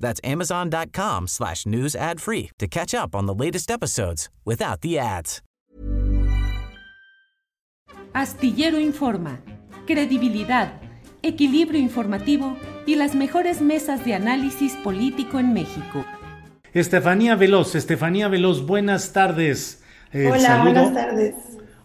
That's amazon.com slash news ad free to catch up on the latest episodes without the ads. Astillero Informa, credibilidad, equilibrio informativo y las mejores mesas de análisis político en México. Estefanía Veloz, Estefanía Veloz, buenas tardes. Eh, Hola, buenas tardes.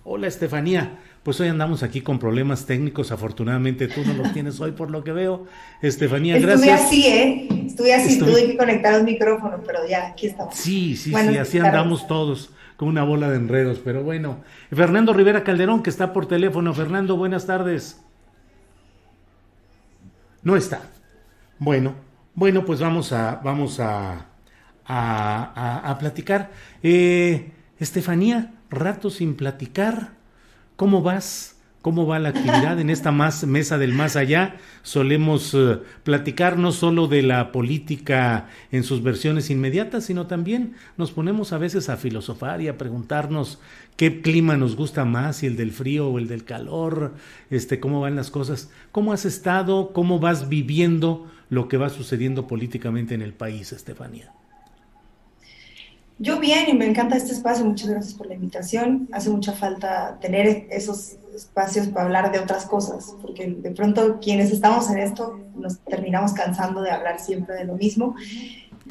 Hola Estefanía, pues hoy andamos aquí con problemas técnicos, afortunadamente tú no los tienes hoy por lo que veo. Estefanía, gracias. Estuve así, ¿eh? Estuve así, tuve que conectar el micrófono, pero ya, aquí estamos. Sí, sí, sí, así andamos todos, con una bola de enredos, pero bueno. Fernando Rivera Calderón, que está por teléfono. Fernando, buenas tardes. No está. Bueno, bueno, pues vamos a, vamos a, a, a platicar. Eh, Estefanía, rato sin platicar. ¿Cómo vas? ¿Cómo va la actividad en esta más, mesa del más allá? Solemos eh, platicar no solo de la política en sus versiones inmediatas, sino también nos ponemos a veces a filosofar y a preguntarnos qué clima nos gusta más, si el del frío o el del calor, este, cómo van las cosas. ¿Cómo has estado? ¿Cómo vas viviendo lo que va sucediendo políticamente en el país, Estefanía? Yo bien y me encanta este espacio, muchas gracias por la invitación. Hace mucha falta tener esos espacios para hablar de otras cosas, porque de pronto quienes estamos en esto nos terminamos cansando de hablar siempre de lo mismo.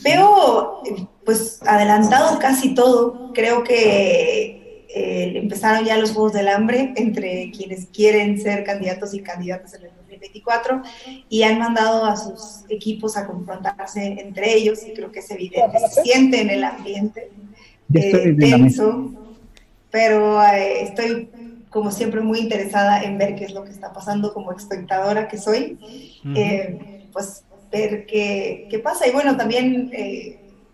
Veo, pues adelantado casi todo, creo que eh, empezaron ya los Juegos del Hambre entre quienes quieren ser candidatos y candidatas en el 2024 y han mandado a sus equipos a confrontarse entre ellos y creo que es evidente, se siente en el ambiente eh, tenso, pero eh, estoy como siempre muy interesada en ver qué es lo que está pasando como espectadora que soy, eh, pues ver qué, qué, pasa. Y bueno, también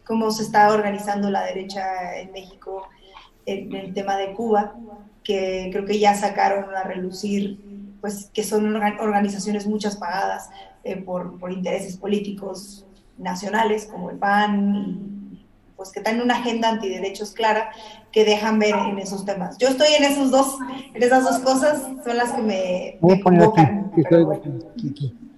cómo se está organizando la derecha en México en el tema de Cuba, que creo que ya sacaron a relucir pues que son organizaciones muchas pagadas eh, por, por, intereses políticos nacionales como el PAN, pues que tienen una agenda antiderechos clara que dejan ver en esos temas. Yo estoy en esos dos, en esas dos cosas, son las que me, convocan.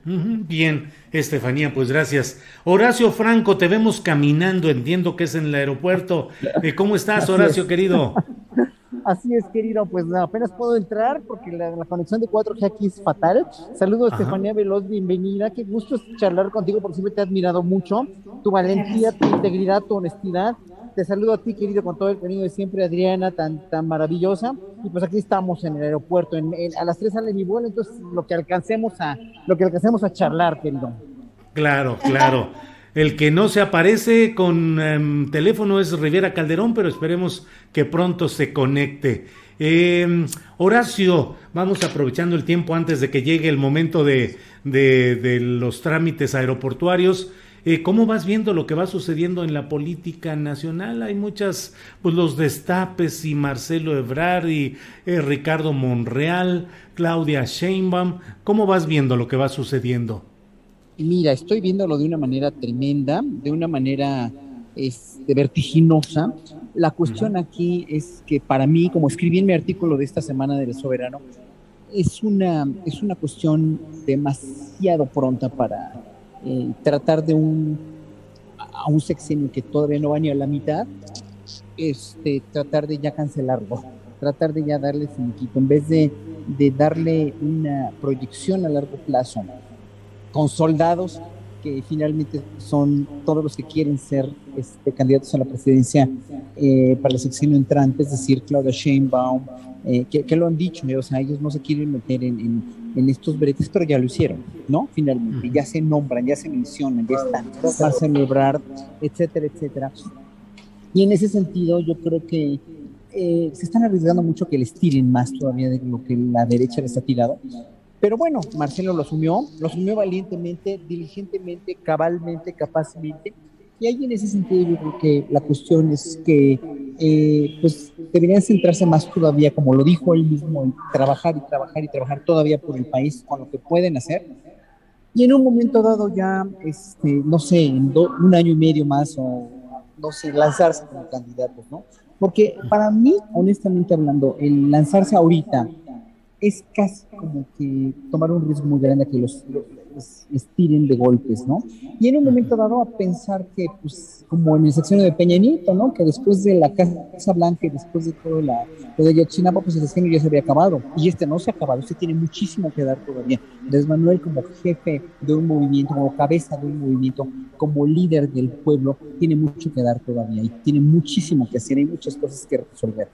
Bien, Estefanía, pues gracias. Horacio Franco, te vemos caminando, entiendo que es en el aeropuerto. Eh, ¿Cómo estás, Horacio, querido? Así es, querido, pues apenas puedo entrar porque la, conexión de 4G aquí es fatal. Saludos, Estefanía Veloz, bienvenida. Qué gusto charlar contigo porque siempre te he admirado mucho. Tu valentía, tu integridad, tu honestidad. Te saludo a ti, querido, con todo el cariño de siempre, Adriana, tan, tan maravillosa. Y pues aquí estamos en el aeropuerto. a las 3 sale mi vuelo, entonces lo que alcancemos a, lo que alcancemos a charlar, querido. Claro, claro. El que no se aparece con em, teléfono es Rivera Calderón, pero esperemos que pronto se conecte. Em, Horacio, vamos aprovechando el tiempo antes de que llegue el momento de, de, los trámites aeroportuarios. Eh, ¿Cómo vas viendo lo que va sucediendo en la política nacional? Hay muchas, pues los destapes y Marcelo Ebrard y eh, Ricardo Monreal, Claudia Sheinbaum. ¿Cómo vas viendo lo que va sucediendo? Mira, estoy viéndolo de una manera tremenda, de una manera este, vertiginosa. La cuestión aquí es que para mí, como escribí en mi artículo de esta semana del Soberano, es una, es una cuestión demasiado pronta para eh, tratar de un, a un sexenio que todavía no va ni a la mitad, este, tratar de ya cancelarlo, tratar de ya darle finiquito, en vez de, de darle una proyección a largo plazo con soldados que finalmente son todos los que quieren ser este, candidatos a la presidencia eh, para el sexenio entrante, es decir, Claudia Sheinbaum, eh, que, lo han dicho, o sea, ellos no se quieren meter en, en, estos bretes, pero ya lo hicieron, ¿no? Finalmente, ya se nombran, ya se mencionan, ya están, a celebrar, etcétera, etcétera. Y en ese sentido, yo creo que eh, se están arriesgando mucho que les tiren más todavía de lo que la derecha les ha tirado. Pero bueno, Marcelo lo asumió, lo asumió valientemente, diligentemente, cabalmente, capazmente. Y ahí en ese sentido yo creo que la cuestión es que eh, pues deberían centrarse más todavía, como lo dijo él mismo, en trabajar y trabajar y trabajar todavía por el país con lo que pueden hacer. Y en un momento dado ya, este, no sé, en un año y medio más o no sé, lanzarse como candidatos, ¿no? Porque para mí, honestamente hablando, el lanzarse ahorita es casi como que tomar un riesgo muy grande a que los, les, tiren de golpes, ¿no? Y en un momento dado a pensar que, pues, como en el sección de Peña Nieto, ¿no? Que después de la Casa Blanca y después de todo la, lo de Yotzinapa, pues el sexenio ya se había acabado. Y este no se ha acabado, este tiene muchísimo que dar todavía. Andrés Manuel como jefe de un movimiento, como cabeza de un movimiento, como líder del pueblo, tiene mucho que dar todavía y tiene muchísimo que hacer, hay muchas cosas que resolver.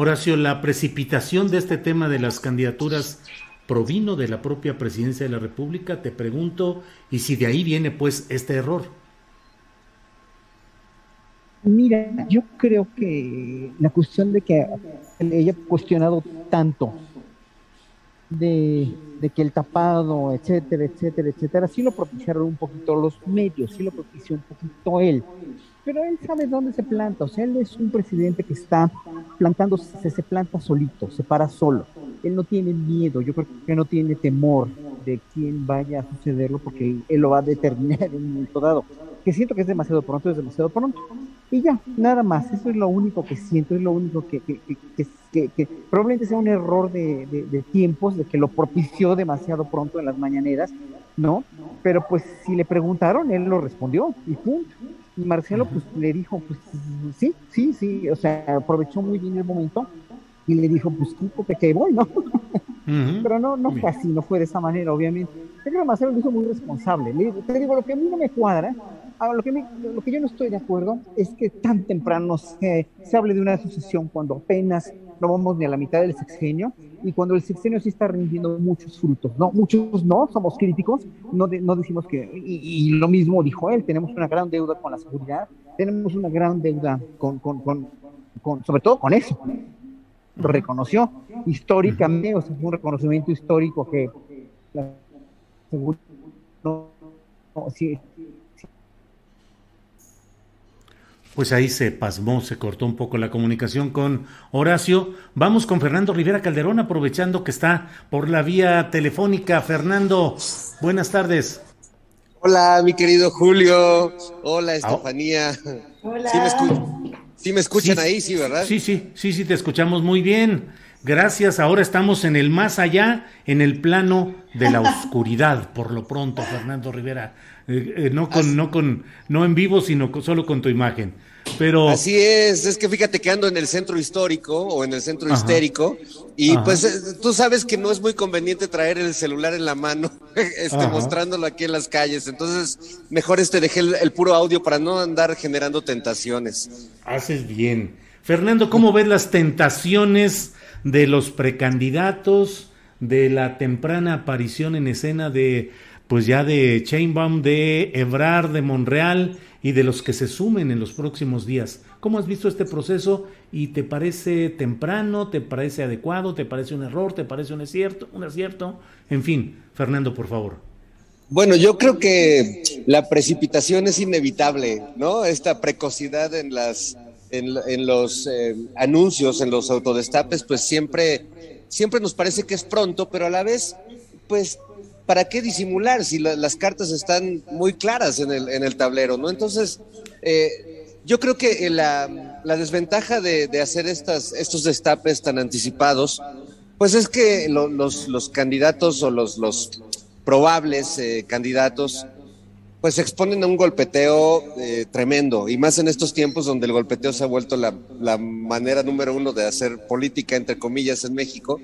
Horacio, la precipitación de este tema de las candidaturas provino de la propia presidencia de la República, te pregunto, y si de ahí viene pues este error. Mira, yo creo que la cuestión de que ella ha cuestionado tanto de, que el tapado, etcétera, etcétera, etcétera, sí lo propiciaron un poquito los medios, sí lo propició un poquito él pero él sabe dónde se planta, o sea, él es un presidente que está plantando, se, se planta solito, se para solo. Él no tiene miedo, yo creo que no tiene temor de quién vaya a sucederlo porque él, lo va a determinar en un momento dado. Que siento que es demasiado pronto, es demasiado pronto. Y ya, nada más, eso es lo único que siento, es lo único que, que, que, que probablemente sea un error de, de, de, tiempos, de que lo propició demasiado pronto en las mañaneras, ¿no? Pero pues si le preguntaron, él lo respondió y punto. Y Marcelo pues le dijo, pues sí, sí, sí, o sea, aprovechó muy bien el momento y le dijo, pues quítate que voy, ¿no? Pero no, no fue así, no fue de esa manera, obviamente. Creo que Marcelo lo hizo muy responsable. Le, te digo, lo que a mí no me cuadra, lo, que lo que yo no estoy de acuerdo es que tan temprano se, se hable de una sucesión cuando apenas no vamos ni a la mitad del sexenio y cuando el sexenio sí está rindiendo muchos frutos, ¿no? Muchos no, somos críticos, no, no decimos que, y, lo mismo dijo él, tenemos una gran deuda con la seguridad, tenemos una gran deuda con, con, con, sobre todo con eso. Reconoció históricamente, o sea, fue un reconocimiento histórico que la seguridad no, sí, Pues ahí se pasmó, se cortó un poco la comunicación con Horacio. Vamos con Fernando Rivera Calderón, aprovechando que está por la vía telefónica. Fernando, buenas tardes. Hola, mi querido Julio. Hola, Estefanía. Hola. ¿Sí me, escuchan ahí, sí, verdad? Sí, sí, sí, sí, te escuchamos muy bien. Gracias, ahora estamos en el más allá, en el plano de la oscuridad, por lo pronto, Fernando Rivera. Eh, eh, no con, no con, no en vivo, sino solo con tu imagen. Pero... Así es, es que fíjate que ando en el centro histórico o en el centro histérico y pues eh, tú sabes que no es muy conveniente traer el celular en la mano, este, mostrándolo aquí en las calles, entonces mejor este dejé el, puro audio para no andar generando tentaciones. Haces bien. Fernando, ¿cómo ves las tentaciones de los precandidatos, de la temprana aparición en escena de pues ya de Chainbaum, de Ebrard, de Monreal y de los que se sumen en los próximos días. ¿Cómo has visto este proceso y te parece temprano, te parece adecuado, te parece un error, te parece un acierto, un acierto? En fin, Fernando, por favor. Bueno, yo creo que la precipitación es inevitable, ¿no? Esta precocidad en las en, los eh, anuncios, en los autodestapes, pues siempre siempre nos parece que es pronto, pero a la vez pues ¿para qué disimular si las cartas están muy claras en el, en el tablero, ¿no? Entonces, eh, yo creo que la, la desventaja de, hacer estas, estos destapes tan anticipados, pues es que los, candidatos o los, los probables eh, candidatos, pues se exponen a un golpeteo eh, tremendo, y más en estos tiempos donde el golpeteo se ha vuelto la manera número uno de hacer política, entre comillas, en México,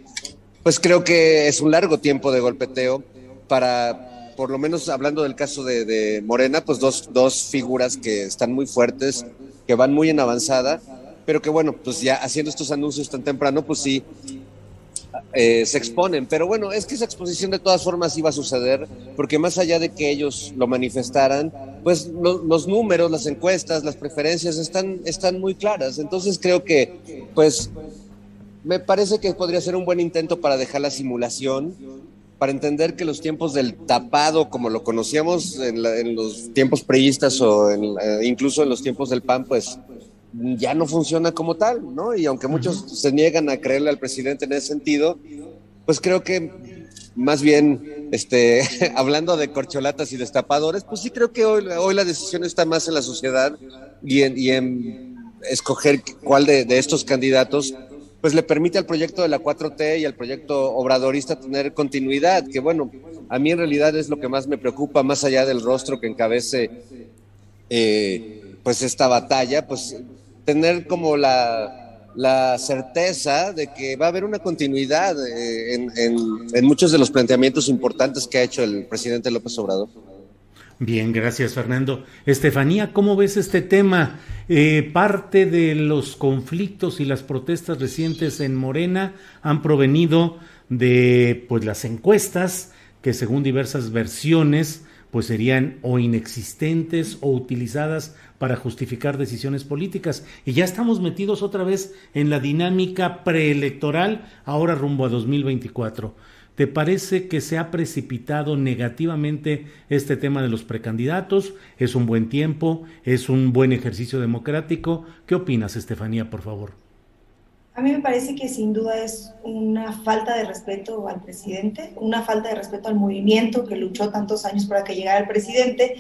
pues creo que es un largo tiempo de golpeteo para por lo menos hablando del caso de, Morena, pues dos, dos figuras que están muy fuertes, que van muy en avanzada, pero que bueno, pues ya haciendo estos anuncios tan temprano, pues sí, eh, se exponen. Pero bueno, es que esa exposición de todas formas iba a suceder, porque más allá de que ellos lo manifestaran, pues los números, las encuestas, las preferencias están, están muy claras. Entonces creo que, pues, me parece que podría ser un buen intento para dejar la simulación, para entender que los tiempos del tapado, como lo conocíamos en, los tiempos preistas o eh, incluso en los tiempos del PAN, pues ya no funciona como tal, ¿no? Y aunque muchos se niegan a creerle al presidente en ese sentido, pues creo que más bien, este, hablando de corcholatas y destapadores, pues sí creo que hoy, hoy la decisión está más en la sociedad y en, y en escoger cuál de, de, estos candidatos pues le permite al proyecto de la 4T y al proyecto obradorista tener continuidad, que bueno, a mí en realidad es lo que más me preocupa, más allá del rostro que encabece eh, pues esta batalla, pues tener como la, certeza de que va a haber una continuidad eh, en, muchos de los planteamientos importantes que ha hecho el presidente López Obrador. Bien, gracias Fernando. Estefanía, ¿cómo ves este tema? Eh, parte de los conflictos y las protestas recientes en Morena han provenido de pues las encuestas que según diversas versiones pues serían o inexistentes o utilizadas para justificar decisiones políticas. Y ya estamos metidos otra vez en la dinámica preelectoral, ahora rumbo a 2024. ¿Te parece que se ha precipitado negativamente este tema de los precandidatos? ¿Es un buen tiempo? ¿Es un buen ejercicio democrático? ¿Qué opinas, Estefanía, por favor? A mí me parece que sin duda es una falta de respeto al presidente, una falta de respeto al movimiento que luchó tantos años para que llegara el presidente,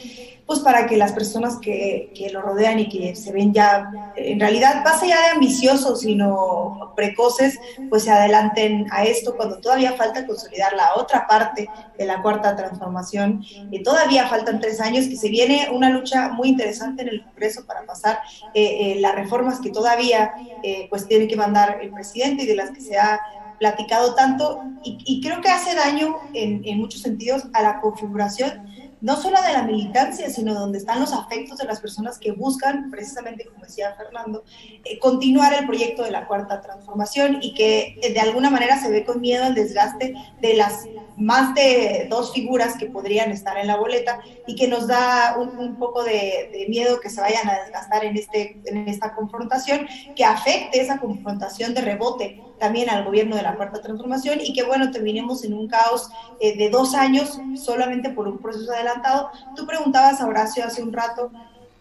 pues para que las personas que, que lo rodean y que se ven ya, en realidad, más allá de ambiciosos, sino precoces, pues se adelanten a esto cuando todavía falta consolidar la otra parte de la cuarta transformación. Y todavía faltan tres años, que se viene una lucha muy interesante en el Congreso para pasar eh, eh, las reformas que todavía eh, pues tiene que mandar el presidente y de las que se ha platicado tanto y, creo que hace daño en, muchos sentidos a la configuración no solo de la militancia, sino donde están los afectos de las personas que buscan, precisamente como decía Fernando, eh, continuar el proyecto de la cuarta transformación y que eh, de alguna manera se ve con miedo el desgaste de las más de dos figuras que podrían estar en la boleta y que nos da un, poco de, de, miedo que se vayan a desgastar en, este, en esta confrontación, que afecte esa confrontación de rebote también al gobierno de la Cuarta Transformación y que, bueno, terminemos en un caos eh, de dos años solamente por un proceso adelantado. Tú preguntabas a Horacio hace un rato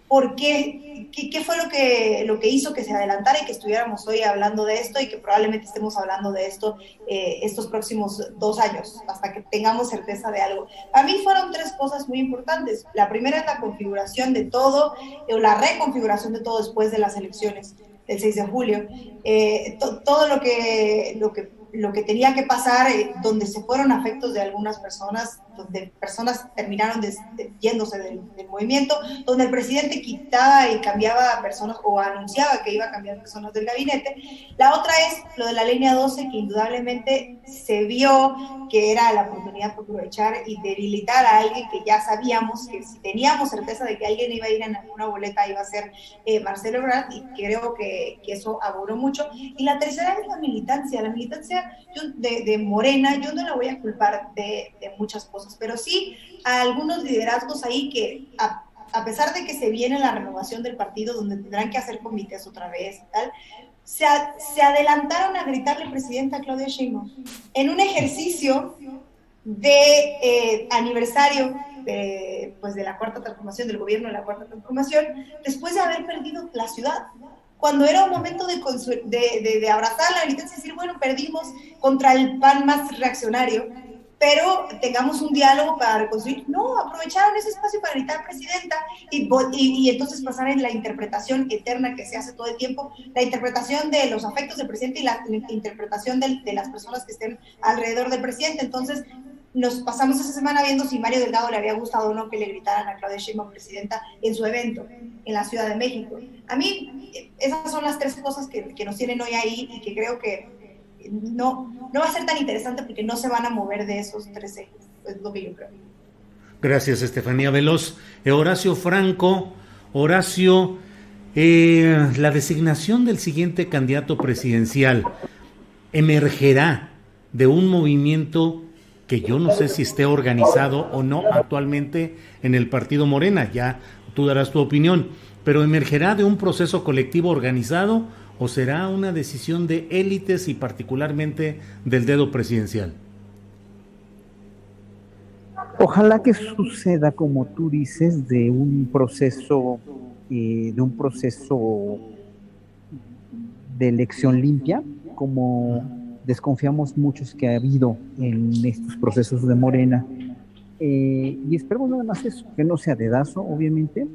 por qué, qué, fue lo que, lo que hizo que se adelantara y que estuviéramos hoy hablando de esto y que probablemente estemos hablando de esto eh, estos próximos dos años, hasta que tengamos certeza de algo. A mí fueron tres cosas muy importantes. La primera es la configuración de todo, o la reconfiguración de todo después de las elecciones el 6 de julio, eh, todo lo que, lo que lo que tenía que pasar, eh, donde se fueron afectos de algunas personas, donde personas terminaron yéndose del, movimiento, donde el presidente quitaba y cambiaba personas o anunciaba que iba a cambiar personas del gabinete. La otra es lo de la línea 12, que indudablemente se vio que era la oportunidad para aprovechar y debilitar a alguien que ya sabíamos que si teníamos certeza de que alguien iba a ir en alguna boleta iba a ser eh, Marcelo Ebrard y creo que, que eso aburrió mucho. Y la tercera es la militancia. La militancia de, Morena, yo no la voy a culpar de, muchas cosas, pero sí a algunos liderazgos ahí que, a, pesar de que se viene la renovación del partido, donde tendrán que hacer comités otra vez tal, se, se adelantaron a gritarle presidenta Claudia Sheinbaum en un ejercicio de eh, aniversario de, pues de la cuarta transformación, del gobierno de la cuarta transformación, después de haber perdido la ciudad. Cuando era un momento de, de, de, abrazar la y decir, bueno, perdimos contra el PAN más reaccionario, pero tengamos un diálogo para reconstruir. No, aprovecharon ese espacio para gritar presidenta y, y, entonces pasar en la interpretación eterna que se hace todo el tiempo, la interpretación de los afectos del presidente y la, interpretación de, de, las personas que estén alrededor del presidente. Entonces, nos pasamos esa semana viendo si Mario Delgado le había gustado o no que le gritaran a Claudia Sheinbaum presidenta en su evento en la Ciudad de México. A mí esas son las tres cosas que, que nos tienen hoy ahí y que creo que no, no va a ser tan interesante porque no se van a mover de esos tres ejes, es lo que yo creo. Gracias, Estefanía Veloz. Eh, Horacio Franco, Horacio, eh, la designación del siguiente candidato presidencial emergerá de un movimiento que yo no sé si esté organizado o no actualmente en el partido Morena, ya tú darás tu opinión, pero emergerá de un proceso colectivo organizado o será una decisión de élites y particularmente del dedo presidencial. Ojalá que suceda, como tú dices, de un proceso, eh, de un proceso de elección limpia, como desconfiamos muchos que ha habido en estos procesos de Morena. Eh, y esperemos nada más eso, que no sea dedazo, obviamente.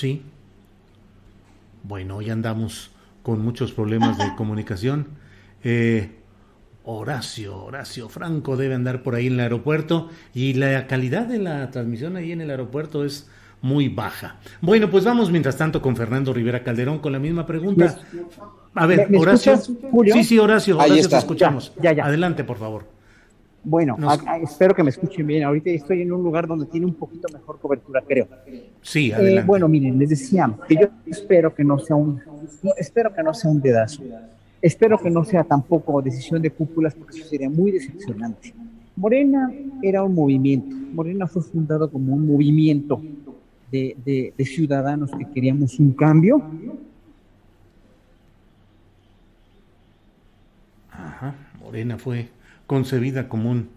Sí. Bueno, hoy andamos con muchos problemas de comunicación. Eh, Horacio, Horacio Franco debe andar por ahí en el aeropuerto y la calidad de la transmisión ahí en el aeropuerto es muy baja. Bueno, pues vamos mientras tanto con Fernando Rivera Calderón con la misma pregunta. A ver, Horacio. Sí, sí, Horacio, Horacio te escuchamos. Ya, ya, Adelante, por favor. Bueno, espero que me escuchen bien. Ahorita estoy en un lugar donde tiene un poquito mejor cobertura, creo. Sí, adelante. Eh, bueno, miren, les decía que yo espero que no sea un, espero que no sea un dedazo Espero que no sea tampoco decisión de cúpulas porque eso sería muy decepcionante. Morena era un movimiento. Morena fue fundado como un movimiento de, ciudadanos que queríamos un cambio. Ajá, Morena fue concebida como un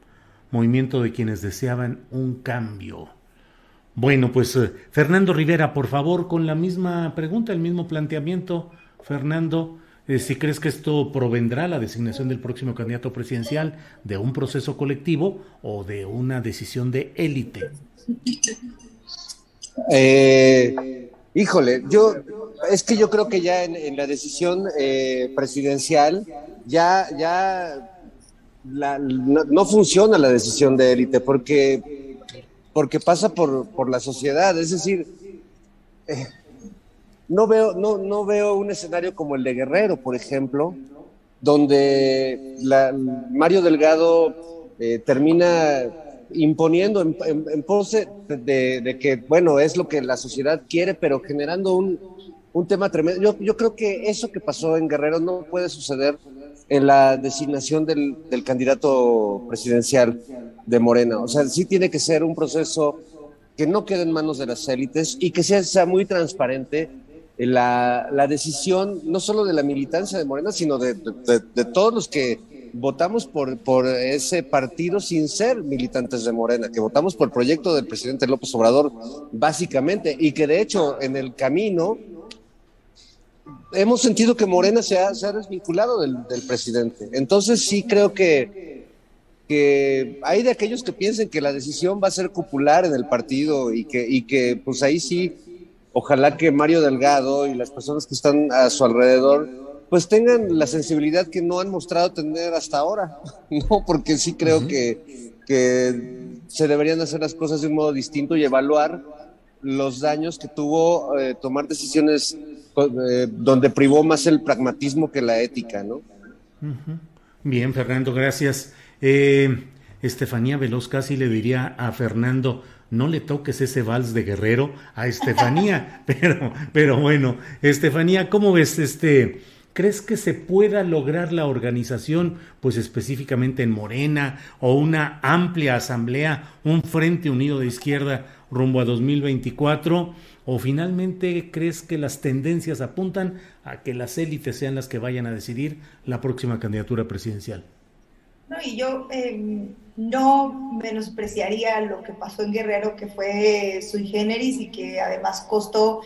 movimiento de quienes deseaban un cambio. Bueno, pues eh, Fernando Rivera, por favor, con la misma pregunta, el mismo planteamiento, Fernando, eh, si crees que esto provendrá la designación del próximo candidato presidencial de un proceso colectivo o de una decisión de élite. Eh, híjole, yo es que yo creo que ya en, la decisión presidencial ya ya no, funciona la decisión de élite porque porque pasa por, por la sociedad, es decir, no veo, no, no veo un escenario como el de Guerrero, por ejemplo, donde la, Mario Delgado eh, termina imponiendo en, pose de, que, bueno, es lo que la sociedad quiere, pero generando un, tema tremendo. Yo, yo, creo que eso que pasó en Guerrero no puede suceder en la designación del, del candidato presidencial de Morena. O sea, sí tiene que ser un proceso que no quede en manos de las élites y que sea, muy transparente la, la, decisión no solo de la militancia de Morena, sino de, todos los que votamos por ese partido sin ser militantes de Morena, que votamos por el proyecto del presidente López Obrador, básicamente, y que de hecho en el camino hemos sentido que Morena se ha, se ha desvinculado del, del, presidente. Entonces sí creo que, que hay de aquellos que piensen que la decisión va a ser popular en el partido y que, y que pues ahí sí ojalá que Mario Delgado y las personas que están a su alrededor pues tengan la sensibilidad que no han mostrado tener hasta ahora, ¿no? Porque sí creo que, que se deberían hacer las cosas de un modo distinto y evaluar los daños que tuvo eh, tomar decisiones eh, donde privó más el pragmatismo que la ética, ¿no? Bien, Fernando, gracias. Eh, Estefanía Veloz casi le diría a Fernando, no le toques ese vals de guerrero a Estefanía. pero, pero bueno, Estefanía, ¿cómo ves este? ¿Crees que se pueda lograr la organización, pues específicamente en Morena, o una amplia asamblea, un frente unido de izquierda rumbo a 2024? ¿O finalmente crees que las tendencias apuntan a que las élites sean las que vayan a decidir la próxima candidatura presidencial? No, y yo em, no menospreciaría lo que pasó en Guerrero, que fue sui generis y que además costó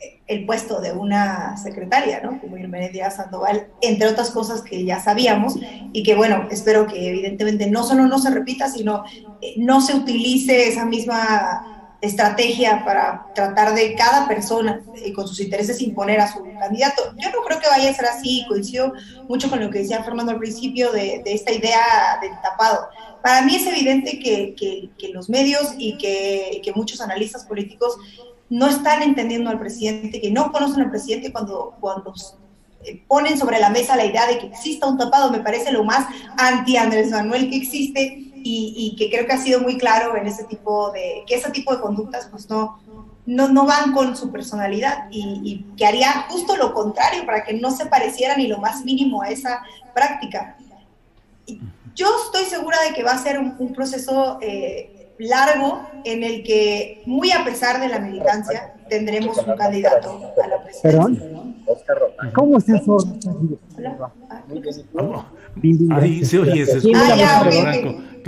eh, el puesto de una secretaria, ¿no? Como Irene Díaz Sandoval, entre otras cosas que ya sabíamos y que, bueno, espero que evidentemente no solo no se repita, sino eh, no se utilice esa misma estrategia para tratar de cada persona y con sus intereses imponer a su candidato. Yo no creo que vaya a ser así, coincido mucho con lo que decía Fernando al principio de, esta idea del tapado. Para mí es evidente que, los medios y que, que, muchos analistas políticos no están entendiendo al presidente, que no conocen al presidente cuando, cuando eh, ponen sobre la mesa la idea de que exista un tapado, me parece lo más anti Andrés Manuel que existe y, que creo que ha sido muy claro en ese tipo de, que ese tipo de conductas pues no, no, no van con su personalidad y, que haría justo lo contrario para que no se pareciera ni lo más mínimo a esa práctica. Yo estoy segura de que va a ser un, proceso eh, largo en el que, muy a pesar de la militancia, tendremos un candidato a la presidencia. ¿Cómo estás, Hola. Ahí se oye, se escucha ah,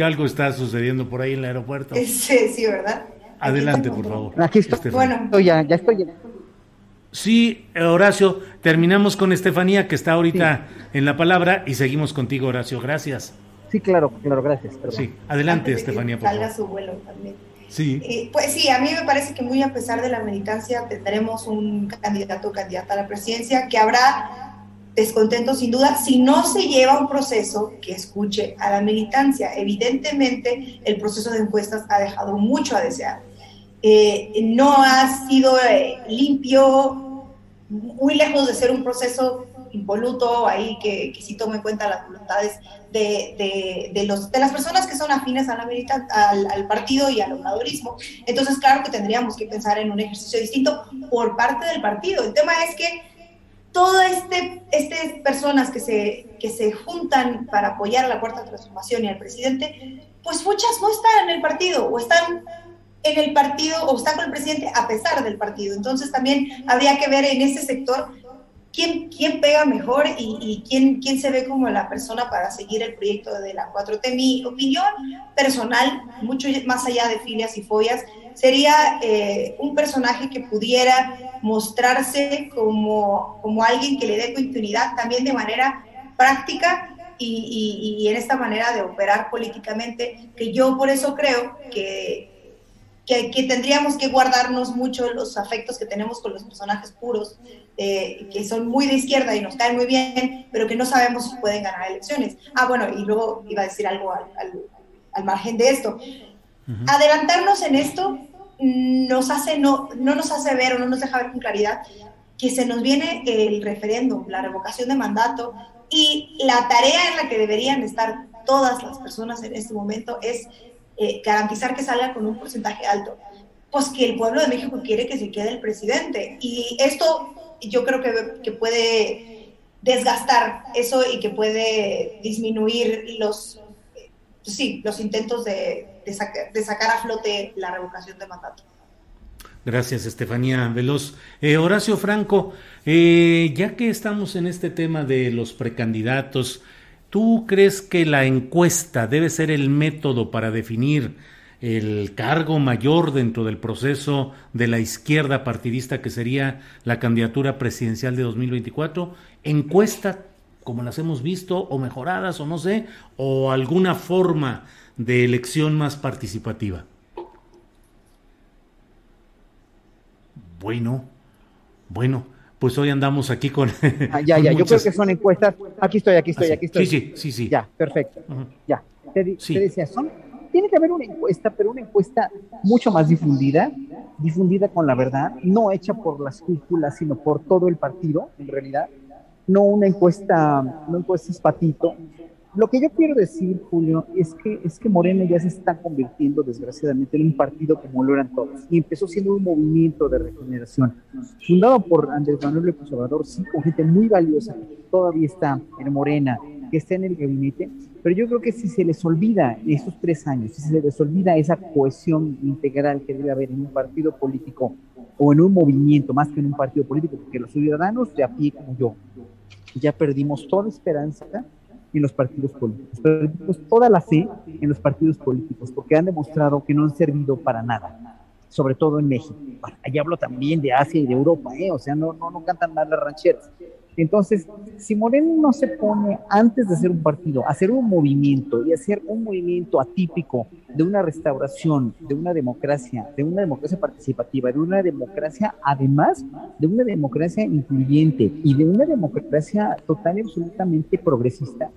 que algo está sucediendo por ahí en el aeropuerto. Sí, sí, ¿verdad? Adelante, por favor. Aquí estoy. Bueno, ya, ya estoy. Sí, Horacio, terminamos con Estefanía, que está ahorita en la palabra, y seguimos contigo, Horacio. Gracias. Sí, claro, claro, gracias. Sí, adelante, Estefanía. Por salga su vuelo también. Sí. Eh, pues sí, a mí me parece que muy a pesar de la militancia tendremos un candidato o candidata a la presidencia que habrá descontento sin duda si no se lleva un proceso que escuche a la militancia. Evidentemente, el proceso de encuestas ha dejado mucho a desear. Eh, no ha sido eh, limpio, muy lejos de ser un proceso involuto ahí que, que sí tome en cuenta las voluntades de, de, los, de las personas que son afines a la al, al, partido y al obradorismo. Entonces, claro que tendríamos que pensar en un ejercicio distinto por parte del partido. El tema es que todas este, este personas que se, que se juntan para apoyar a la cuarta transformación y al presidente, pues muchas no están en el partido o están en el partido o están con el presidente a pesar del partido. Entonces también habría que ver en ese sector quién, quién pega mejor y, quién, quién se ve como la persona para seguir el proyecto de la 4T. Mi opinión personal, mucho más allá de filias y fobias, sería eh, un personaje que pudiera mostrarse como, como alguien que le dé continuidad también de manera práctica y, y, en esta manera de operar políticamente, que yo por eso creo que, que, tendríamos que guardarnos mucho los afectos que tenemos con los personajes puros, eh, que son muy de izquierda y nos caen muy bien, pero que no sabemos si pueden ganar elecciones. Ah, bueno, y luego iba a decir algo al, al, margen de esto. Adelantarnos en esto nos hace, no, no nos hace ver o no nos deja ver con claridad que se nos viene el referéndum, la revocación de mandato y la tarea en la que deberían estar todas las personas en este momento es eh, garantizar que salga con un porcentaje alto. Pues que el pueblo de México quiere que se quede el presidente y esto yo creo que, que puede desgastar eso y que puede disminuir los, sí, los intentos de, de, sacar a flote la revocación de mandato. Gracias, Estefanía Veloz. Eh, Horacio Franco, eh, ya que estamos en este tema de los precandidatos, ¿tú crees que la encuesta debe ser el método para definir el cargo mayor dentro del proceso de la izquierda partidista que sería la candidatura presidencial de 2024? ¿Encuesta como las hemos visto o mejoradas o no sé, o alguna forma de elección más participativa. Bueno, bueno, pues hoy andamos aquí con. Ah, ya, ya, yo creo que son encuestas. Aquí estoy, aquí estoy, ah, aquí estoy. Sí, sí, sí, sí. Ya, perfecto. Ya. Te, decía, son, tiene que haber una encuesta, pero una encuesta mucho más difundida, difundida con la verdad, no hecha por las cúpulas, sino por todo el partido, en realidad. No una encuesta, no encuestas patito, lo que yo quiero decir, Julio, es que, es que Morena ya se está convirtiendo, desgraciadamente, en un partido como lo eran todos. Y empezó siendo un movimiento de regeneración, fundado por Andrés Manuel López Obrador, sí, con gente muy valiosa, que todavía está en Morena, que está en el gabinete. Pero yo creo que si se les olvida esos tres años, si se les olvida esa cohesión integral que debe haber en un partido político o en un movimiento, más que en un partido político, porque los ciudadanos de a pie como yo, ya perdimos toda esperanza en los partidos políticos. Perdimos toda la fe en los partidos políticos porque han demostrado que no han servido para nada, sobre todo en México. Allí hablo también de Asia y de Europa, ¿eh? o sea, no, no, no cantan mal las rancheras. Entonces, si Moreno no se pone antes de hacer un partido, hacer un movimiento y hacer un movimiento atípico de una restauración, de una democracia, de una democracia participativa, de una democracia, además de una democracia incluyente y de una democracia total y absolutamente progresista,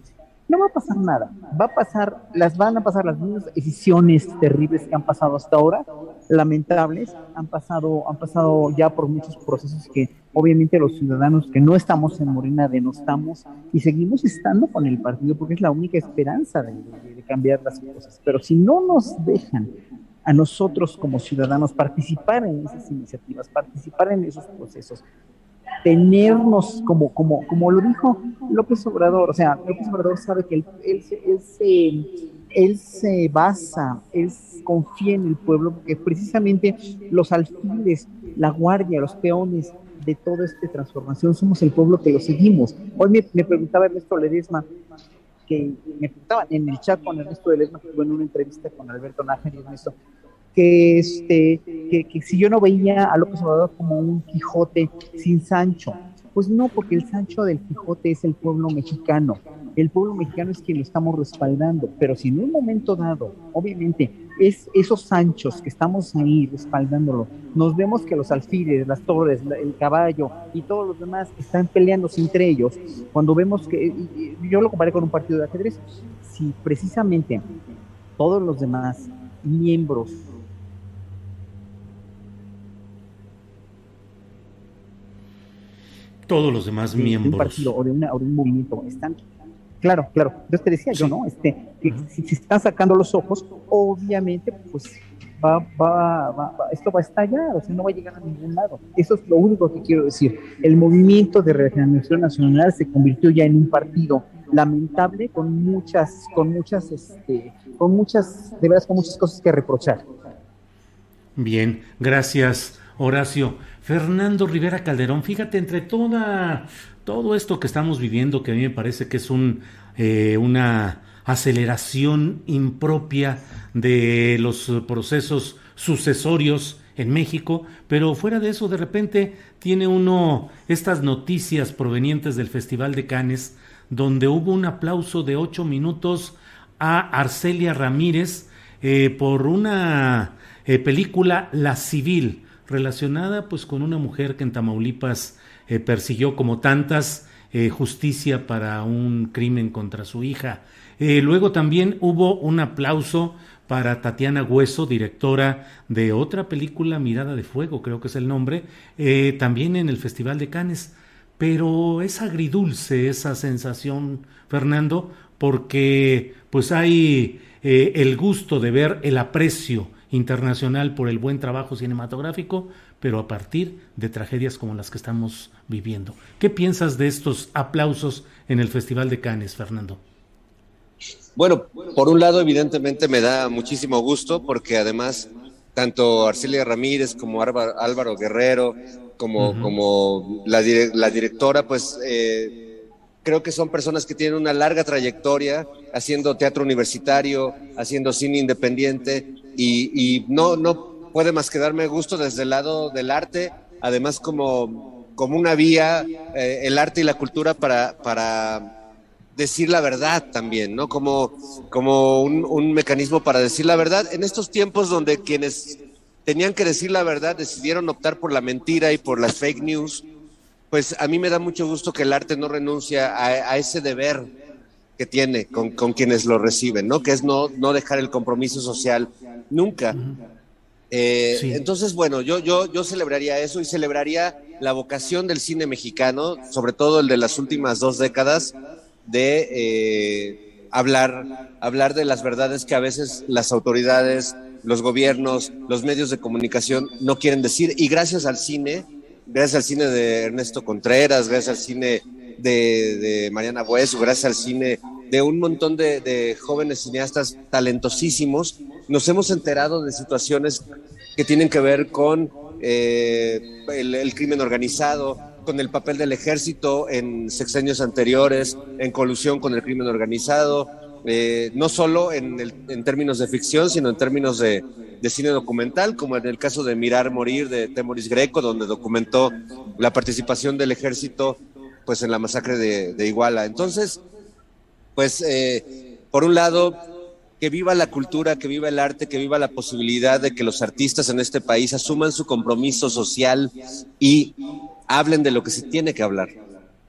no va a pasar nada. Va a pasar, las van a pasar las mismas decisiones terribles que han pasado hasta ahora, lamentables, han pasado, han pasado ya por muchos procesos que obviamente los ciudadanos que no estamos en Morena denostamos y seguimos estando con el partido porque es la única esperanza de, de cambiar las cosas. Pero si no nos dejan a nosotros como ciudadanos participar en esas iniciativas, participar en esos procesos, tenernos como, como, como lo dijo López Obrador, o sea, López Obrador sabe que él, él, él, se, él se basa, él confía en el pueblo, porque precisamente los alfiles, la guardia, los peones de toda esta transformación somos el pueblo que lo seguimos. Hoy me, me preguntaba Ernesto Ledesma, que me preguntaba en el chat con Ernesto Ledesma, que en una entrevista con Alberto Nájar y Ernesto, que, este, que, que, si yo no veía a López Obrador como un Quijote sin Sancho. Pues no, porque el Sancho del Quijote es el pueblo mexicano. El pueblo mexicano es quien lo estamos respaldando. Pero si en un momento dado, obviamente, es esos Sanchos que estamos ahí respaldándolo, nos vemos que los alfiles, las torres, el caballo y todos los demás están peleándose entre ellos, cuando vemos que, yo lo comparé con un partido de ajedrez, si precisamente todos los demás miembros todos los demás de, miembros. De un partido o de, una, o de, un movimiento están. Claro, claro. Entonces te decía sí. yo, ¿no? Este, si, si, están sacando los ojos, obviamente, pues va, va, va, va, esto va a estallar, o sea, no va a llegar a ningún lado. Eso es lo único que quiero decir. El movimiento de regeneración nacional se convirtió ya en un partido lamentable con muchas, con muchas, este, con muchas, de verdad, con muchas cosas que reprochar. Bien, gracias, Horacio. Fernando Rivera Calderón, fíjate, entre toda, todo esto que estamos viviendo, que a mí me parece que es un, eh, una aceleración impropia de los procesos sucesorios en México, pero fuera de eso, de repente tiene uno estas noticias provenientes del Festival de Cannes, donde hubo un aplauso de ocho minutos a Arcelia Ramírez eh, por una eh, película La Civil, relacionada pues con una mujer que en Tamaulipas eh, persiguió como tantas eh, justicia para un crimen contra su hija. Eh, luego también hubo un aplauso para Tatiana Hueso, directora de otra película, Mirada de Fuego, creo que es el nombre, también en el Festival de Cannes. Pero es agridulce esa sensación, Fernando, porque pues hay el gusto de ver el aprecio internacional por el buen trabajo cinematográfico, pero a partir de tragedias como las que estamos viviendo. ¿Qué piensas de estos aplausos en el Festival de Cannes, Fernando? Bueno, por un lado, evidentemente me da muchísimo gusto porque además tanto Arcelia Ramírez como Álvaro Guerrero, como, uh -huh. como la, la, directora, pues eh, creo que son personas que tienen una larga trayectoria haciendo teatro universitario, haciendo cine independiente y, y no, no puede más que darme gusto desde el lado del arte, además como, como una vía, eh, el arte y la cultura para, para decir la verdad también, ¿no? Como, como un, un, mecanismo para decir la verdad en estos tiempos donde quienes tenían que decir la verdad decidieron optar por la mentira y por las fake news, pues a mí me da mucho gusto que el arte no renuncia a, a ese deber que tiene con, con, quienes lo reciben, ¿no? Que es no, no dejar el compromiso social nunca. Uh -huh. eh, sí. Entonces, bueno, yo, yo, yo celebraría eso y celebraría la vocación del cine mexicano, sobre todo el de las últimas dos décadas, de eh, hablar, hablar de las verdades que a veces las autoridades, los gobiernos, los medios de comunicación no quieren decir. Y gracias al cine, gracias al cine de Ernesto Contreras, gracias al cine de, Mariana Bueso, gracias al cine de un montón de, de, jóvenes cineastas talentosísimos, nos hemos enterado de situaciones que tienen que ver con eh, el, el, crimen organizado, con el papel del ejército en sexenios anteriores, en colusión con el crimen organizado, eh, no solo en, el, en, términos de ficción, sino en términos de, cine documental, como en el caso de Mirar Morir de Temoris Greco, donde documentó la participación del ejército pues en la masacre de, de Iguala. Entonces, pues eh, por un lado, que viva la cultura, que viva el arte, que viva la posibilidad de que los artistas en este país asuman su compromiso social y hablen de lo que se tiene que hablar.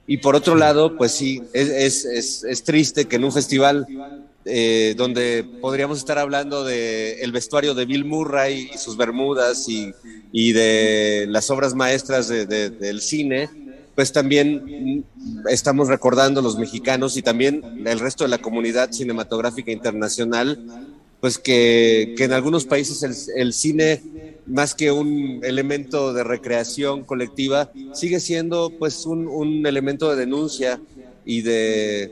Y por otro lado, pues sí, es, es, es, es triste que en un festival eh, donde podríamos estar hablando de el vestuario de Bill Murray y sus bermudas y, y de las obras maestras del cine, pues también estamos recordando los mexicanos y también el resto de la comunidad cinematográfica internacional, pues que, que en algunos países el, el, cine, más que un elemento de recreación colectiva, sigue siendo pues un, un elemento de denuncia y de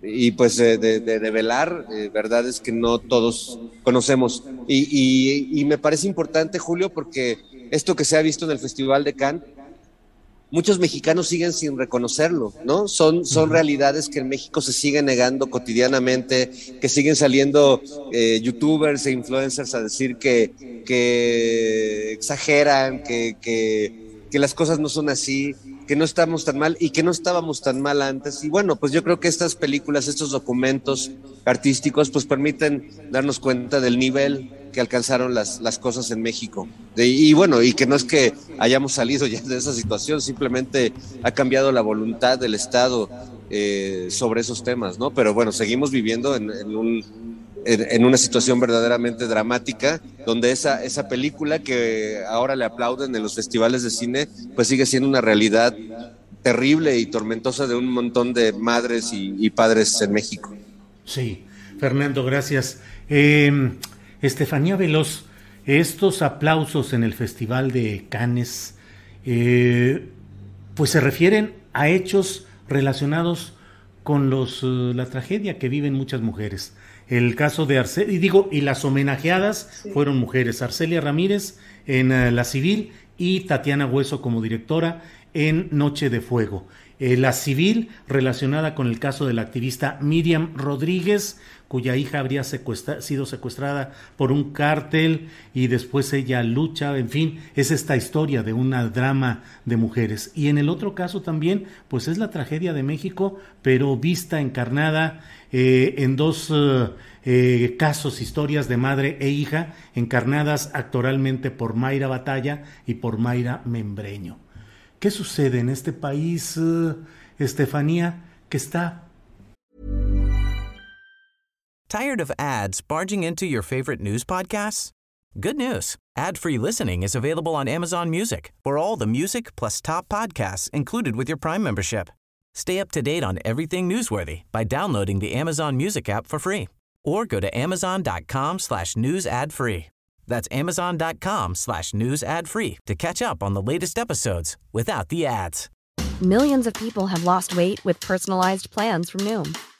y pues de, de, velar eh, verdades que no todos conocemos. Y, y, me parece importante, Julio, porque esto que se ha visto en el Festival de Cannes, muchos mexicanos siguen sin reconocerlo, ¿no? Son, son realidades que en México se siguen negando cotidianamente, que siguen saliendo eh, youtubers e influencers a decir que, que exageran, que, que, que las cosas no son así que no estamos tan mal y que no estábamos tan mal antes. Y bueno, pues yo creo que estas películas, estos documentos artísticos, pues permiten darnos cuenta del nivel que alcanzaron las, las cosas en México. y bueno, y que no es que hayamos salido ya de esa situación, simplemente ha cambiado la voluntad del Estado eh, sobre esos temas, ¿no? Pero bueno, seguimos viviendo en, un en, una situación verdaderamente dramática, donde esa, esa película que ahora le aplauden en los festivales de cine, pues sigue siendo una realidad terrible y tormentosa de un montón de madres y, padres en México. Sí, Fernando, gracias. Eh, Estefanía Veloz, estos aplausos en el Festival de Cannes, eh, pues se refieren a hechos relacionados con los, eh, la tragedia que viven muchas mujeres. El caso de Arcelia, y digo, y las homenajeadas fueron mujeres, Arcelia Ramírez en eh, La Civil y Tatiana Hueso como directora en Noche de Fuego. Eh, la civil relacionada con el caso de la activista Miriam Rodríguez, cuya hija habría sido secuestrada por un cártel y después ella lucha, en fin, es esta historia de una drama de mujeres. Y en el otro caso también, pues es la tragedia de México, pero vista, encarnada eh, en dos eh, eh, casos, historias de madre e hija, encarnadas actoralmente por Mayra Batalla y por Mayra Membreño. ¿Qué sucede en este país, Estefanía, que está... Tired of ads barging into your favorite news podcasts? Good news. Ad-free listening is available on Amazon Music for all the music plus top podcasts included with your Prime membership. Stay up to date on everything newsworthy by downloading the Amazon Music app for free or go to amazon.com slash news ad free. That's amazon.com slash news ad free to catch up on the latest episodes without the ads. Millions of people have lost weight with personalized plans from Noom,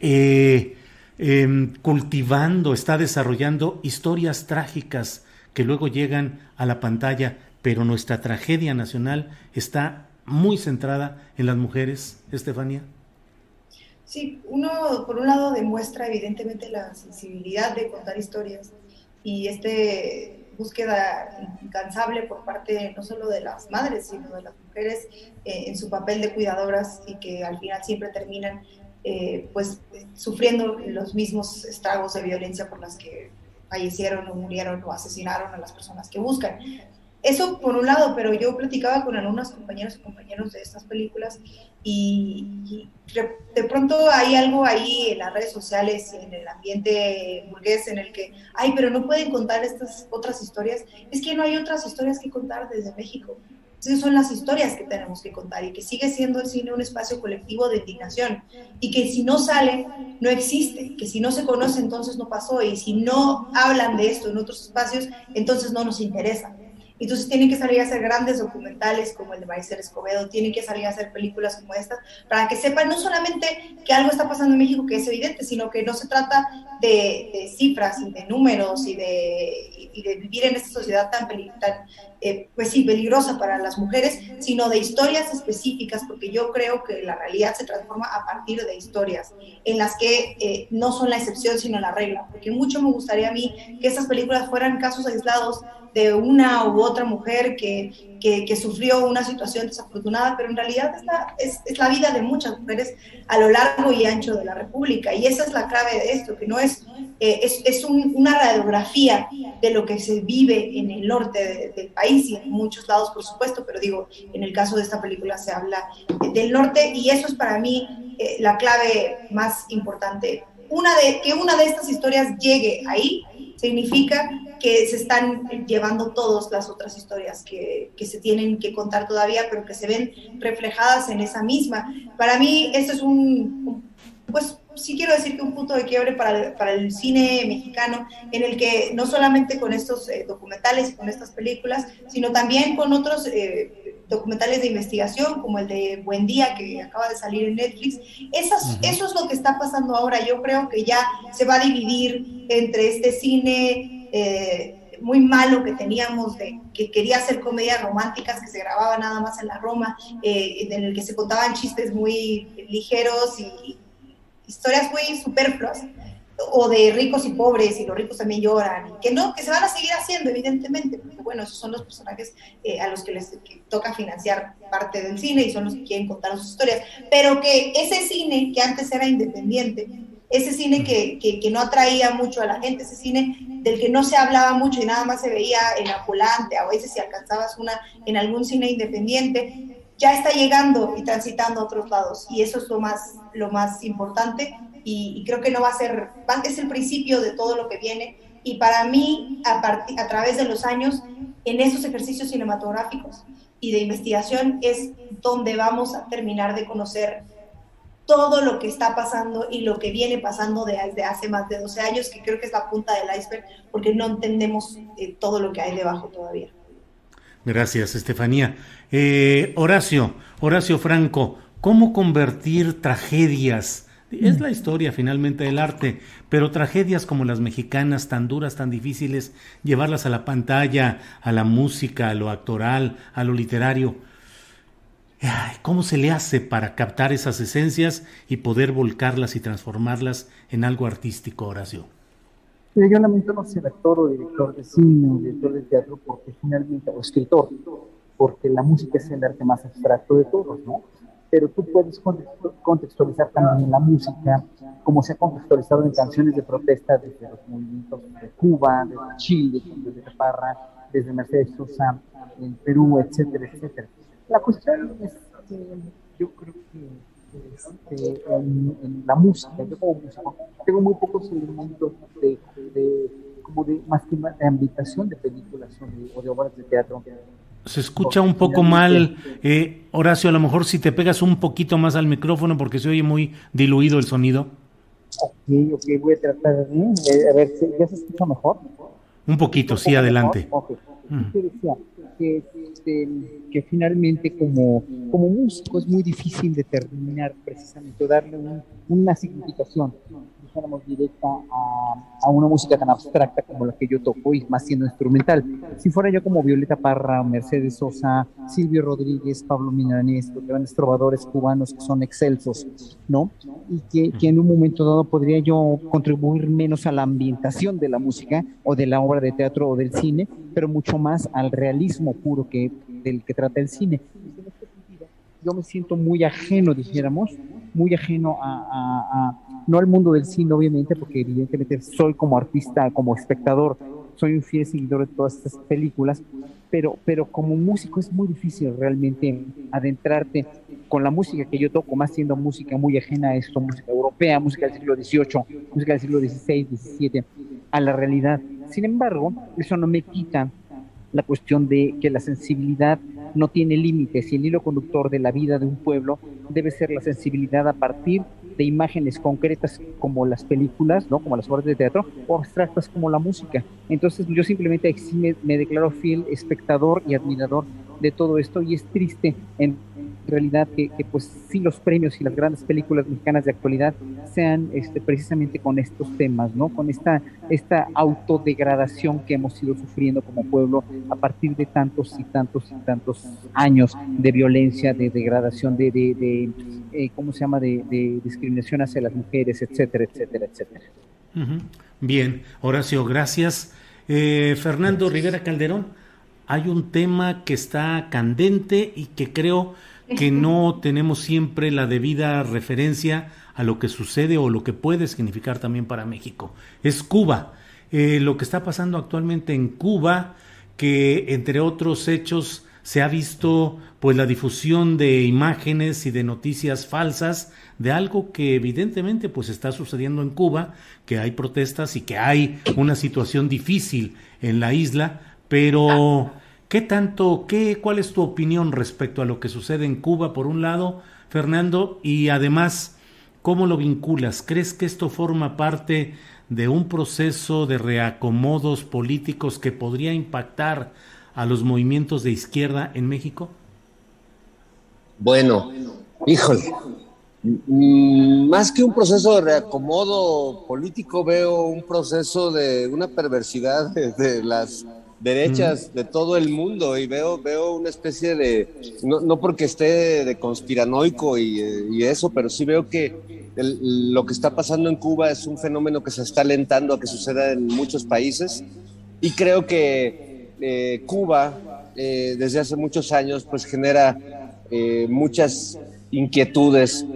Eh, eh, cultivando, está desarrollando historias trágicas que luego llegan a la pantalla pero nuestra tragedia nacional está muy centrada en las mujeres, Estefanía. Sí, uno por un lado demuestra evidentemente la sensibilidad de contar historias y este búsqueda incansable por parte no solo de las madres, sino de las mujeres eh, en su papel de cuidadoras y que al final siempre terminan eh, pues sufriendo los mismos estragos de violencia por las que fallecieron o murieron o asesinaron a las personas que buscan. Eso por un lado, pero yo platicaba con algunos compañeros y compañeros de estas películas y, de pronto hay algo ahí en las redes sociales y en el ambiente burgués en el que, ay, pero no pueden contar estas otras historias. Es que no hay otras historias que contar desde México. Esas son las historias que tenemos que contar y que sigue siendo el cine un espacio colectivo de indignación. Y que si no sale, no existe, que si no se conoce, entonces no pasó. Y si no hablan de esto en otros espacios, entonces no nos interesa. Entonces tienen que salir a hacer grandes documentales como el de Maricel Escobedo, tienen que salir a hacer películas como estas, para que sepan no solamente que algo está pasando en México, que es evidente, sino que no se trata de, cifras y de números y de, vivir en esta sociedad tan, tan eh, pues sí, peligrosa para las mujeres, sino de historias específicas, porque yo creo que la realidad se transforma a partir de historias en las que eh, no son la excepción, sino la regla, porque mucho me gustaría a mí que estas películas fueran casos aislados de una u otra mujer que, que, sufrió una situación desafortunada, pero en realidad es la, es, es la, vida de muchas mujeres a lo largo y ancho de la República. Y esa es la clave de esto, que no es, eh, es, es una radiografía de lo que se vive en el norte del país y en muchos lados, por supuesto, pero digo, en el caso de esta película se habla del norte y eso es para mí eh, la clave más importante. Una de, que una de estas historias llegue ahí significa que se están llevando todas las otras historias que, que, se tienen que contar todavía, pero que se ven reflejadas en esa misma. Para mí, esto es un, pues sí quiero decir que un punto de quiebre para el, para el cine mexicano, en el que no solamente con estos eh, documentales y con estas películas, sino también con otros eh, documentales de investigación, como el de Buen Día, que acaba de salir en Netflix. Esas, Eso es lo que está pasando ahora. Yo creo que ya se va a dividir entre este cine... Eh, muy malo que teníamos, de, que quería hacer comedias románticas que se grababa nada más en la Roma, en el que se contaban chistes muy ligeros y, historias muy superfluas, o de ricos y pobres, y los ricos también lloran, y que no, que se van a seguir haciendo, evidentemente, porque bueno, esos son los personajes eh, a los que les toca financiar parte del cine y son los que quieren contar sus historias, pero que ese cine que antes era independiente, ese cine que, que, no atraía mucho a la gente, ese cine del que no se hablaba mucho y nada más se veía en ambulante, a veces si alcanzabas una en algún cine independiente, ya está llegando y transitando a otros lados y eso es lo más, lo más importante y, creo que no va a ser, es el principio de todo lo que viene y para mí a, a través de los años en esos ejercicios cinematográficos y de investigación es donde vamos a terminar de conocer todo lo que está pasando y lo que viene pasando desde hace más de 12 años, que creo que es la punta del iceberg, porque no entendemos eh, todo lo que hay debajo todavía. Gracias, Estefanía. Eh, Horacio, Horacio Franco, ¿cómo convertir tragedias? Es la historia finalmente del arte, pero tragedias como las mexicanas, tan duras, tan difíciles, llevarlas a la pantalla, a la música, a lo actoral, a lo literario. ¿Cómo se le hace para captar esas esencias y poder volcarlas y transformarlas en algo artístico, Horacio? yo lamento no ser actor o director de cine o director de teatro porque finalmente, o escritor, porque la música es el arte más abstracto de todos, ¿no? Pero tú puedes contextualizar también la música, como se ha contextualizado en canciones de protesta desde los movimientos de Cuba, desde Chile, desde Caparra, desde Mercedes Sosa, en Perú, etcétera, etcétera. La cuestión es que yo creo que este, en, la música, yo como músico, tengo muy pocos elementos de, como de más que de ambientación de películas o de, obras de teatro. Se escucha un poco mal, eh, Horacio, a lo mejor si te pegas un poquito más al micrófono porque se oye muy diluido el sonido. Ok, ok, voy a tratar de, eh, a ver, ¿ya se escucha mejor? Un poquito, sí, adelante. Okay. Mm. decía? Que, este, que finalmente como, como músico es muy difícil determinar precisamente, darle una significación directa a, una música tan abstracta como la que yo toco y más siendo instrumental. Si fuera yo como Violeta Parra, Mercedes Sosa, Silvio Rodríguez, Pablo Milanés, los grandes trovadores cubanos que son excelsos, ¿no? Y que, que en un momento dado podría yo contribuir menos a la ambientación de la música o de la obra de teatro o del cine, pero mucho más al realismo puro que, del que trata el cine. Yo me siento muy ajeno, dijéramos, muy ajeno a no al mundo del cine, obviamente, porque evidentemente soy como artista, como espectador, soy un fiel seguidor de todas estas películas, pero, pero como músico es muy difícil realmente adentrarte con la música que yo toco, más siendo música muy ajena a esto, música europea, música del siglo XVIII, música del siglo XVI, XVII, a la realidad. Sin embargo, eso no me quita la cuestión de que la sensibilidad no tiene límites y el hilo conductor de la vida de un pueblo debe ser la sensibilidad a partir de imágenes concretas como las películas, ¿no? Como las obras de teatro, o abstractas como la música. Entonces yo simplemente me, declaro fiel espectador y admirador de todo esto y es triste en realidad que, pues sí los premios y las grandes películas mexicanas de actualidad sean este, precisamente con estos temas, ¿no? Con esta, esta autodegradación que hemos ido sufriendo como pueblo a partir de tantos y tantos y tantos años de violencia, de degradación, de, de, eh, ¿cómo se llama?, de, discriminación hacia las mujeres, etcétera, etcétera, etcétera. Bien, Horacio, gracias. Eh, Fernando Rivera Calderón, hay un tema que está candente y que creo que no tenemos siempre la debida referencia a lo que sucede o lo que puede significar también para México. Es Cuba. Eh, lo que está pasando actualmente en Cuba, que entre otros hechos se ha visto pues la difusión de imágenes y de noticias falsas de algo que evidentemente pues está sucediendo en Cuba, que hay protestas y que hay una situación difícil en la isla, pero ¿qué tanto, qué, cuál es tu opinión respecto a lo que sucede en Cuba por un lado, Fernando, y además cómo lo vinculas? ¿Crees que esto forma parte de un proceso de reacomodos políticos que podría impactar a los movimientos de izquierda en México? Bueno, híjole, mm, más que un proceso de reacomodo político, veo un proceso de una perversidad de, las derechas de todo el mundo y veo, veo una especie de, no, porque esté de conspiranoico y, eso, pero sí veo que lo que está pasando en Cuba es un fenómeno que se está alentando a que suceda en muchos países. Y creo que eh, Cuba eh, desde hace muchos años pues genera eh, muchas inquietudes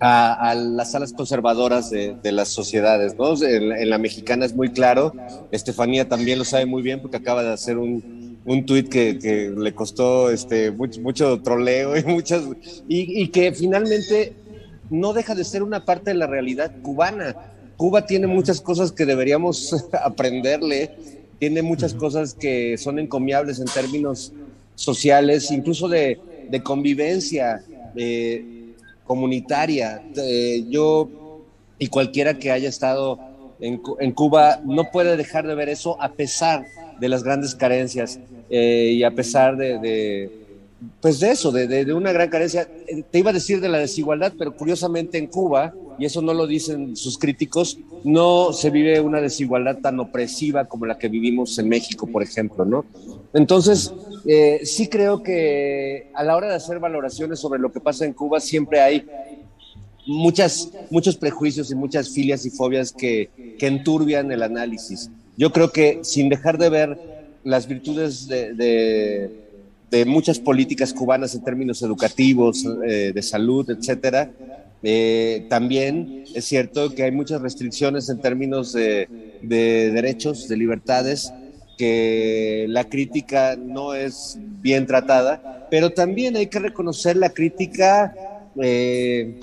a, las salas conservadoras de, las sociedades, ¿no? En, la mexicana es muy claro, Estefanía también lo sabe muy bien porque acaba de hacer un, un tuit que, le costó este, mucho, mucho troleo y muchas, y, y que finalmente no deja de ser una parte de la realidad cubana. Cuba tiene muchas cosas que deberíamos aprenderle tiene muchas cosas que son encomiables en términos sociales, incluso de, convivencia comunitaria. yo y cualquiera que haya estado en, Cuba no puede dejar de ver eso a pesar de las grandes carencias eh, y a pesar de, pues de eso, de, una gran carencia. Te iba a decir de la desigualdad, pero curiosamente en Cuba, y eso no lo dicen sus críticos, no se vive una desigualdad tan opresiva como la que vivimos en México, por ejemplo, ¿no? Entonces, eh, sí creo que a la hora de hacer valoraciones sobre lo que pasa en Cuba, siempre hay muchas, muchos prejuicios y muchas filias y fobias que, que enturbian el análisis. Yo creo que sin dejar de ver las virtudes de, de, muchas políticas cubanas en términos educativos, eh, de salud, etcétera, eh, también es cierto que hay muchas restricciones en términos de, derechos, de libertades, que la crítica no es bien tratada, pero también hay que reconocer la crítica eh,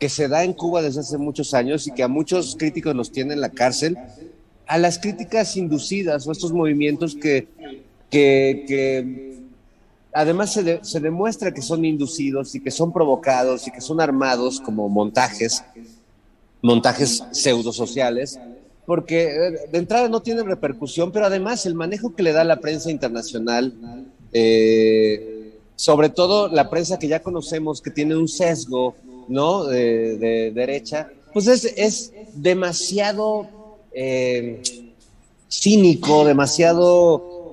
que se da en Cuba desde hace muchos años y que a muchos críticos los tiene en la cárcel, a las críticas inducidas o estos movimientos que, que además se, demuestra que son inducidos y que son provocados y que son armados como montajes, montajes pseudosociales, porque eh, de entrada no tienen repercusión, pero además el manejo que le da la prensa internacional, eh, sobre todo la prensa que ya conocemos, que tiene un sesgo ¿no? de, derecha, pues es, demasiado eh, cínico, demasiado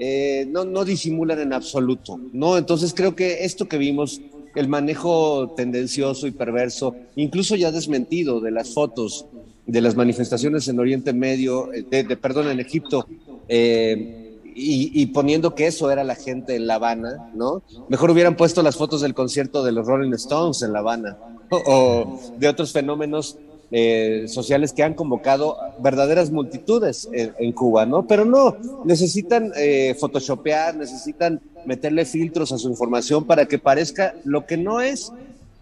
no, no disimulan en absoluto, ¿no? Entonces creo que esto que vimos, el manejo tendencioso y perverso, incluso ya desmentido de las fotos de las manifestaciones en Oriente Medio, eh, de, perdón, en Egipto, eh, y, poniendo que eso era la gente en La Habana, ¿no? Mejor hubieran puesto las fotos del concierto de los Rolling Stones en La Habana, o de otros fenómenos eh, sociales que han convocado verdaderas multitudes en, Cuba, ¿no? Pero no, necesitan eh, photoshopear, necesitan meterle filtros a su información para que parezca lo que no es.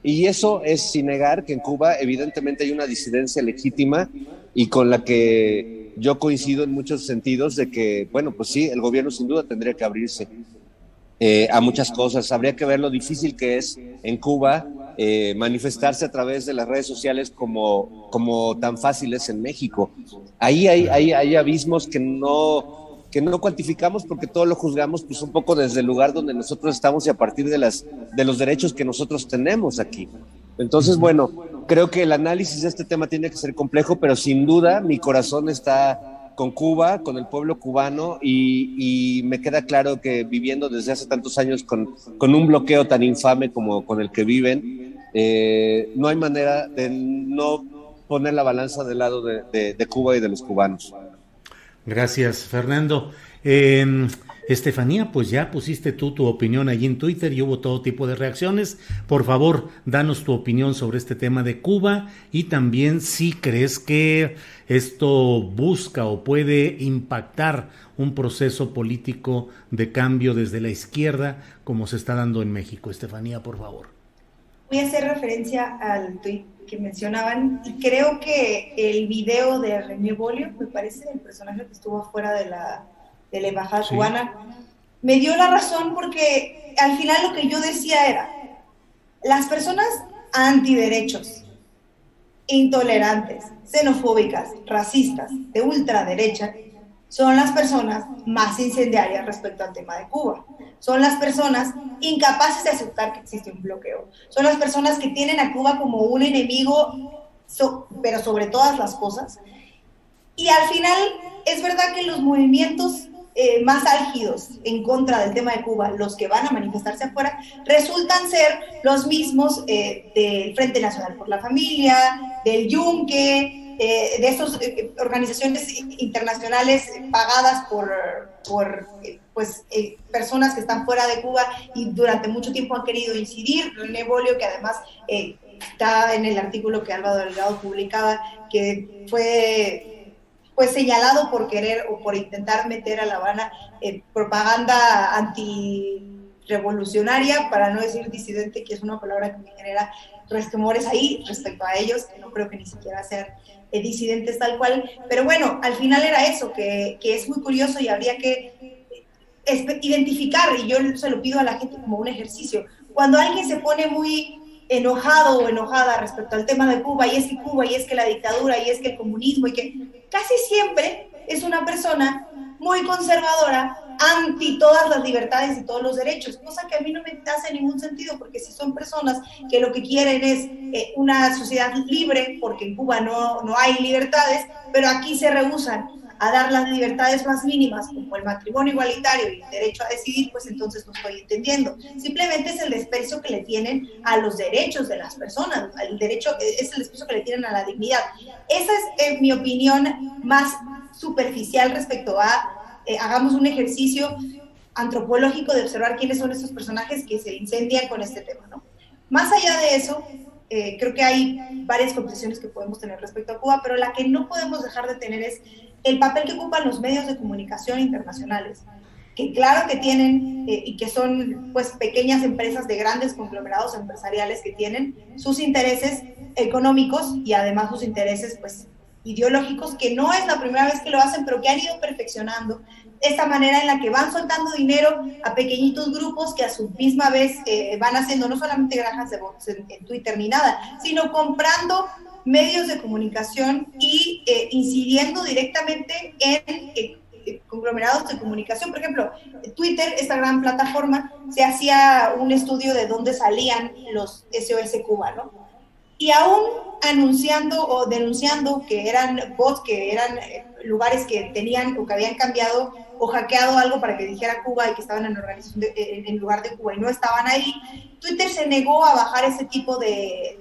Y eso es sin negar que en Cuba evidentemente hay una disidencia legítima y con la que yo coincido en muchos sentidos de que, bueno, pues sí, el gobierno sin duda tendría que abrirse eh, a muchas cosas. Habría que ver lo difícil que es en Cuba eh, manifestarse a través de las redes sociales como, como tan fáciles en México. Ahí hay, hay, hay abismos que no, que no cuantificamos porque todo lo juzgamos pues un poco desde el lugar donde nosotros estamos y a partir de, las, de los derechos que nosotros tenemos aquí. Entonces, bueno, creo que el análisis de este tema tiene que ser complejo, pero sin duda mi corazón está con Cuba, con el pueblo cubano y, me queda claro que viviendo desde hace tantos años con, con un bloqueo tan infame como con el que viven, eh, no hay manera de no poner la balanza del lado de, de Cuba y de los cubanos. Gracias, Fernando. Eh, Estefanía, pues ya pusiste tú tu opinión allí en Twitter y hubo todo tipo de reacciones. Por favor, danos tu opinión sobre este tema de Cuba y también si crees que esto busca o puede impactar un proceso político de cambio desde la izquierda como se está dando en México. Estefanía, por favor. Voy a hacer referencia al que mencionaban y creo que el video de René Bolio, me parece, el personaje que estuvo afuera de la de la embajada cubana, me dio la razón porque al final lo que yo decía era, las personas antiderechos, intolerantes, xenofóbicas, racistas, de ultraderecha, son las personas más incendiarias respecto al tema de Cuba. Son las personas incapaces de aceptar que existe un bloqueo. Son las personas que tienen a Cuba como un enemigo, pero sobre todas las cosas. Y al final es verdad que los movimientos eh, más álgidos en contra del tema de Cuba, los que van a manifestarse afuera, resultan ser los mismos eh, del Frente Nacional por la Familia, del Yunque, eh, de estas organizaciones internacionales pagadas por, por pues, personas que están fuera de Cuba y durante mucho tiempo han querido incidir. René Bolio, que además está en el artículo que Álvaro Delgado publicaba, que fue pues señalado por querer o por intentar meter a La Habana eh, propaganda antirrevolucionaria, para no decir disidente, que es una palabra que me genera resquemores ahí respecto a ellos, que no creo que ni siquiera sean eh, disidentes tal cual. Pero bueno, al final era eso, que, que es muy curioso y habría que identificar, y yo se lo pido a la gente como un ejercicio, cuando alguien se pone muy enojado o enojada respecto al tema de Cuba, y es que Cuba, y es que la dictadura, y es que el comunismo, y que casi siempre es una persona muy conservadora, anti todas las libertades y todos los derechos, cosa que a mí no me hace ningún sentido, porque si son personas que lo que quieren es eh, una sociedad libre, porque en Cuba no, no hay libertades, pero aquí se rehusan a dar las libertades más mínimas, como el matrimonio igualitario y el derecho a decidir, pues entonces no estoy entendiendo. Simplemente es el desprecio que le tienen a los derechos de las personas, el derecho, es el desprecio que le tienen a la dignidad. Esa es eh, mi opinión más superficial respecto a, eh, hagamos un ejercicio antropológico de observar quiénes son estos personajes que se incendian con este tema, ¿no? Más allá de eso, eh, creo que hay varias conclusiones que podemos tener respecto a Cuba, pero la que no podemos dejar de tener es el papel que ocupan los medios de comunicación internacionales, que claro que tienen eh, y que son pues pequeñas empresas de grandes conglomerados empresariales que tienen sus intereses económicos y además sus intereses pues ideológicos, que no es la primera vez que lo hacen, pero que han ido perfeccionando esta manera en la que van soltando dinero a pequeñitos grupos que a su misma vez eh, van haciendo no solamente granjas de bots en, Twitter ni nada, sino comprando medios de comunicación y eh, incidiendo directamente en eh, conglomerados de comunicación. Por ejemplo, Twitter, esta gran plataforma, se hacía un estudio de dónde salían los SOS Cuba, ¿no? Y aún anunciando o denunciando que eran bots, que eran eh, lugares que tenían o que habían cambiado o hackeado algo para que dijera Cuba y que estaban en organización eh, en lugar de Cuba y no estaban ahí, Twitter se negó a bajar ese tipo de,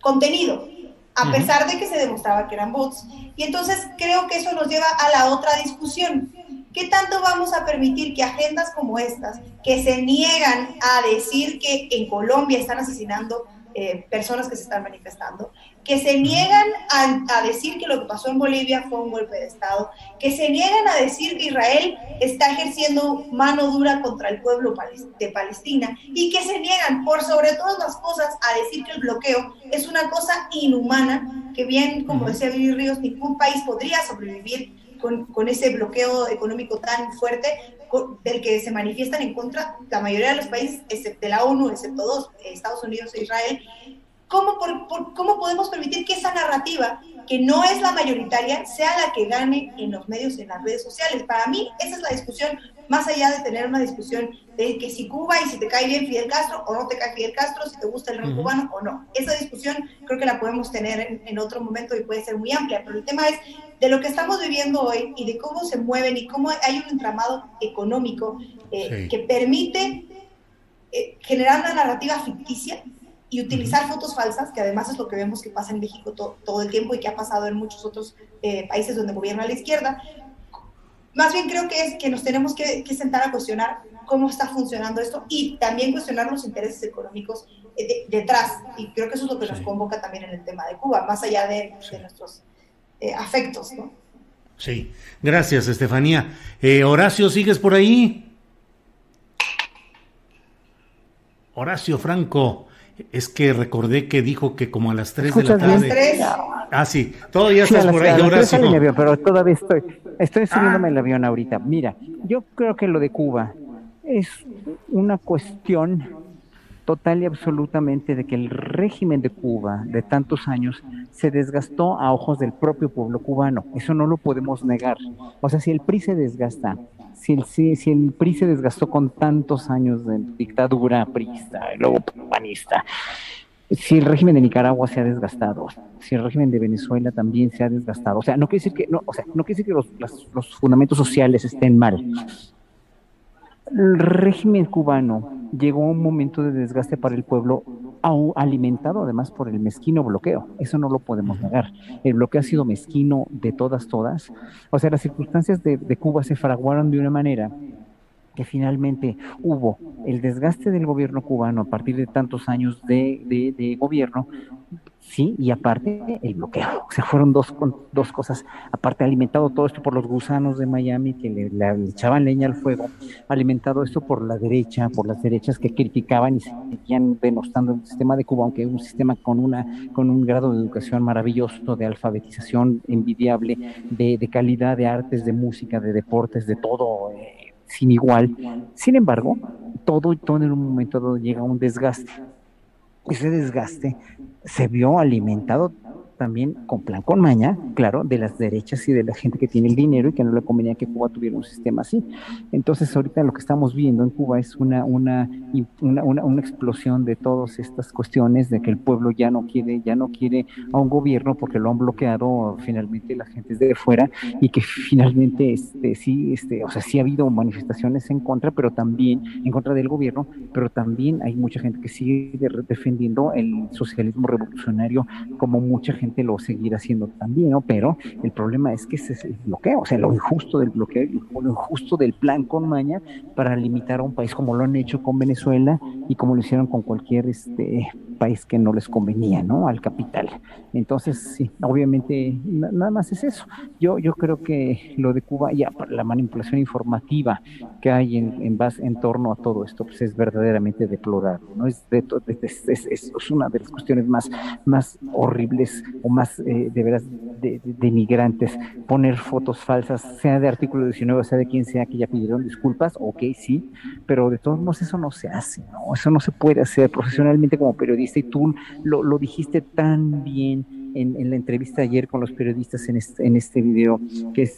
contenido, a pesar de que se demostraba que eran bots. Y entonces creo que eso nos lleva a la otra discusión. ¿Qué tanto vamos a permitir que agendas como estas, que se niegan a decir que en Colombia están asesinando eh, personas que se están manifestando, que se niegan a, decir que lo que pasó en Bolivia fue un golpe de Estado, que se niegan a decir que Israel está ejerciendo mano dura contra el pueblo de Palestina y que se niegan, por sobre todas las cosas, a decir que el bloqueo es una cosa inhumana, que bien, como decía Luis Ríos, ningún país podría sobrevivir con, con ese bloqueo económico tan fuerte del que se manifiestan en contra la mayoría de los países, excepto la ONU, excepto dos, Estados Unidos e Israel, ¿cómo, por, ¿cómo podemos permitir que esa narrativa, que no es la mayoritaria, sea la que gane en los medios, en las redes sociales? Para mí, esa es la discusión, más allá de tener una discusión de que si Cuba y si te cae bien Fidel Castro o no te cae Fidel Castro, si te gusta el rock cubano o no. Esa discusión creo que la podemos tener en, otro momento y puede ser muy amplia, pero el tema es de lo que estamos viviendo hoy y de cómo se mueven y cómo hay un entramado económico eh, que permite eh, generar una narrativa ficticia y utilizar fotos falsas, que además es lo que vemos que pasa en México todo el tiempo y que ha pasado en muchos otros eh, países donde gobierna la izquierda. Más bien creo que es que nos tenemos que, sentar a cuestionar cómo está funcionando esto y también cuestionar los intereses económicos eh, detrás. Y creo que eso es lo que nos convoca también en el tema de Cuba, más allá de, nuestros eh, afectos. ¿no? Sí, gracias Estefanía. Horacio, ¿sigues por ahí? Horacio Franco. Es que recordé que dijo que como a las 3 de la tarde. Ah, sí, todavía estás por ahí, Horacio. pero todavía estoy, estoy subiéndome el avión ahorita. Mira, yo creo que lo de Cuba es una cuestión total y absolutamente de que el régimen de Cuba de tantos años se desgastó a ojos del propio pueblo cubano. Eso no lo podemos negar. O sea, si el PRI se desgasta, si el, si, el PRI se desgastó con tantos años de dictadura priista y luego panista, si el régimen de Nicaragua se ha desgastado, si el régimen de Venezuela también se ha desgastado, o sea, no quiere decir que, no, o sea, no quiere decir que los, los fundamentos sociales estén mal, el régimen cubano llegó a un momento de desgaste para el pueblo, alimentado además por el mezquino bloqueo. Eso no lo podemos negar. El bloqueo ha sido mezquino de todas, todas. O sea, las circunstancias de, Cuba se fraguaron de una manera que finalmente hubo el desgaste del gobierno cubano a partir de tantos años de, de gobierno, sí, y aparte el bloqueo. O sea, fueron dos, dos cosas. Aparte, alimentado todo esto por los gusanos de Miami que le, echaban leña al fuego, alimentado esto por la derecha, por las derechas que criticaban y seguían denostando el sistema de Cuba, aunque es un sistema con, una, con un grado de educación maravilloso, de alfabetización envidiable, de, calidad de artes, de música, de deportes, de todo. Eh, sin igual. Sin embargo, todo, todo en un momento dado llega a un desgaste. Ese desgaste se vio alimentado también con plan con maña, claro, de las derechas y de la gente que tiene el dinero y que no le convenía que Cuba tuviera un sistema así. Entonces ahorita lo que estamos viendo en Cuba es una, una, una, una, explosión de todas estas cuestiones de que el pueblo ya no quiere, ya no quiere a un gobierno porque lo han bloqueado finalmente la gente de fuera y que finalmente este, sí, este, o sea, sí ha habido manifestaciones en contra, pero también en contra del gobierno, pero también hay mucha gente que sigue defendiendo el socialismo revolucionario como mucha gente lo seguirá haciendo también. Pero el problema es que ese es el bloqueo, o sea, lo injusto del bloqueo, lo injusto del plan con Maña para limitar a un país como lo han hecho con Venezuela y como lo hicieron con cualquier este país que no les convenía, ¿no? Al capital. Entonces, sí, obviamente nada más es eso. Yo, yo creo que lo de Cuba, ya la manipulación informativa que hay en, en base en torno a todo esto, pues es verdaderamente deplorable, ¿no? Es, de, es, es, es, una de las cuestiones más, más horribles o más eh, de veras de, migrantes, poner fotos falsas, sea de artículo 19, sea de quien sea que ya pidieron disculpas, ok, sí, pero de todos modos eso no se hace, ¿no? Eso no se puede hacer profesionalmente como periodista y tú lo, lo dijiste tan bien en, la entrevista ayer con los periodistas en este, en este video que,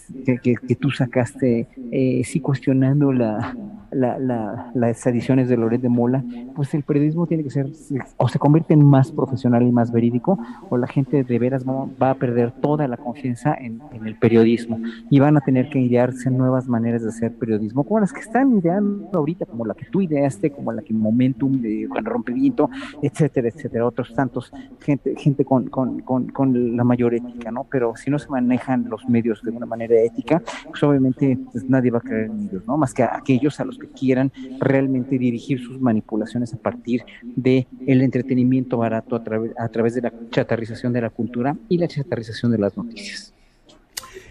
que, tú sacaste, eh, sí cuestionando la, la, las ediciones de Loret de Mola, pues el periodismo tiene que ser, o se convierte en más profesional y más verídico, o la gente de veras va, a perder toda la confianza en, el periodismo y van a tener que idearse nuevas maneras de hacer periodismo, como las que están ideando ahorita, como la que tú ideaste, como la que Momentum de Juan Rompimiento, etcétera, etcétera, otros tantos, gente, gente con, con, con, con, la mayor ética, ¿no? Pero si no se manejan los medios de una manera ética, pues obviamente pues nadie va a creer en ellos, ¿no? Más que aquellos a los que quieran realmente dirigir sus manipulaciones a partir de el entretenimiento barato a, través a través de la chatarrización de la cultura y la chatarrización de las noticias.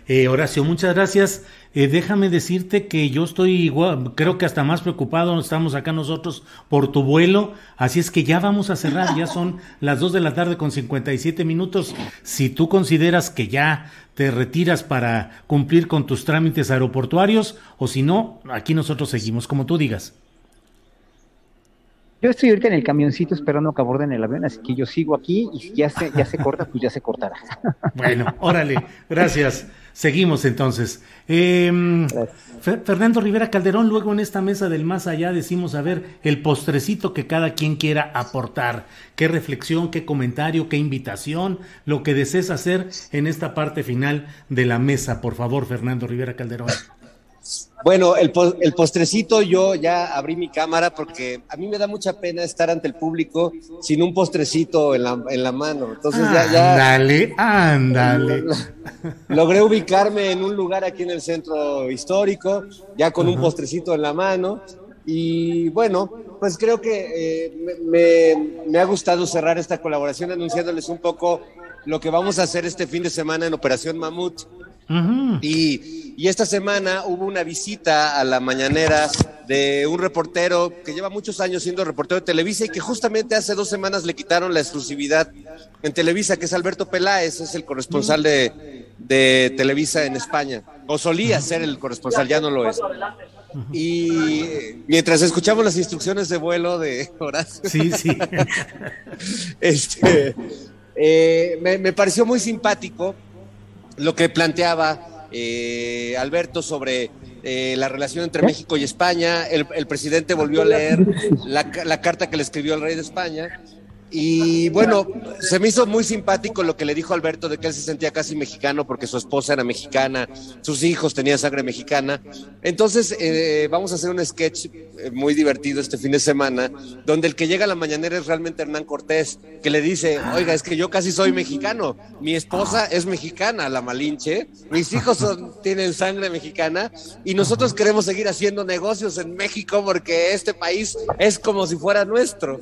Eh, Horacio, muchas gracias. Eh, déjame decirte que yo estoy igual, creo que hasta más preocupado, estamos acá nosotros por tu vuelo, así es que ya vamos a cerrar, ya son las 2 de la tarde con 57 minutos. Si tú consideras que ya te retiras para cumplir con tus trámites aeroportuarios o si no, aquí nosotros seguimos, como tú digas. Yo estoy ahorita en el camioncito esperando que aborden el avión, así que yo sigo aquí y si ya se, ya se corta, pues ya se cortará. Bueno, órale, gracias. Seguimos entonces. Eh, Fernando Rivera Calderón, luego en esta mesa del más allá decimos a ver el postrecito que cada quien quiera aportar. Qué reflexión, qué comentario, qué invitación, lo que desees hacer en esta parte final de la mesa. Por favor, Fernando Rivera Calderón. Bueno, el, el, postrecito yo ya abrí mi cámara porque a mí me da mucha pena estar ante el público sin un postrecito en la, en la mano. Entonces ya, ya. Ándale, ándale. Logré ubicarme en un lugar aquí en el centro histórico, ya con un postrecito en la mano. Y bueno, pues creo que eh, me, me ha gustado cerrar esta colaboración anunciándoles un poco lo que vamos a hacer este fin de semana en Operación Mamut. Y, y, esta semana hubo una visita a la mañanera de un reportero que lleva muchos años siendo reportero de Televisa y que justamente hace dos semanas le quitaron la exclusividad en Televisa, que es Alberto Peláez, es el corresponsal de, de Televisa en España, o solía ser el corresponsal, ya no lo es. Y mientras escuchamos las instrucciones de vuelo de Horacio, sí, sí. este, eh, me, me, pareció muy simpático lo que planteaba eh, Alberto sobre eh, la relación entre México y España. El, el presidente volvió a leer la, la, carta que le escribió el rey de España. Y bueno, se me hizo muy simpático lo que le dijo Alberto de que él se sentía casi mexicano porque su esposa era mexicana, sus hijos tenían sangre mexicana. Entonces, eh, vamos a hacer un sketch muy divertido este fin de semana, donde el que llega a la mañanera es realmente Hernán Cortés, que le dice, oiga, es que yo casi soy mexicano, mi esposa es mexicana, la Malinche, mis hijos tienen sangre mexicana y nosotros queremos seguir haciendo negocios en México porque este país es como si fuera nuestro.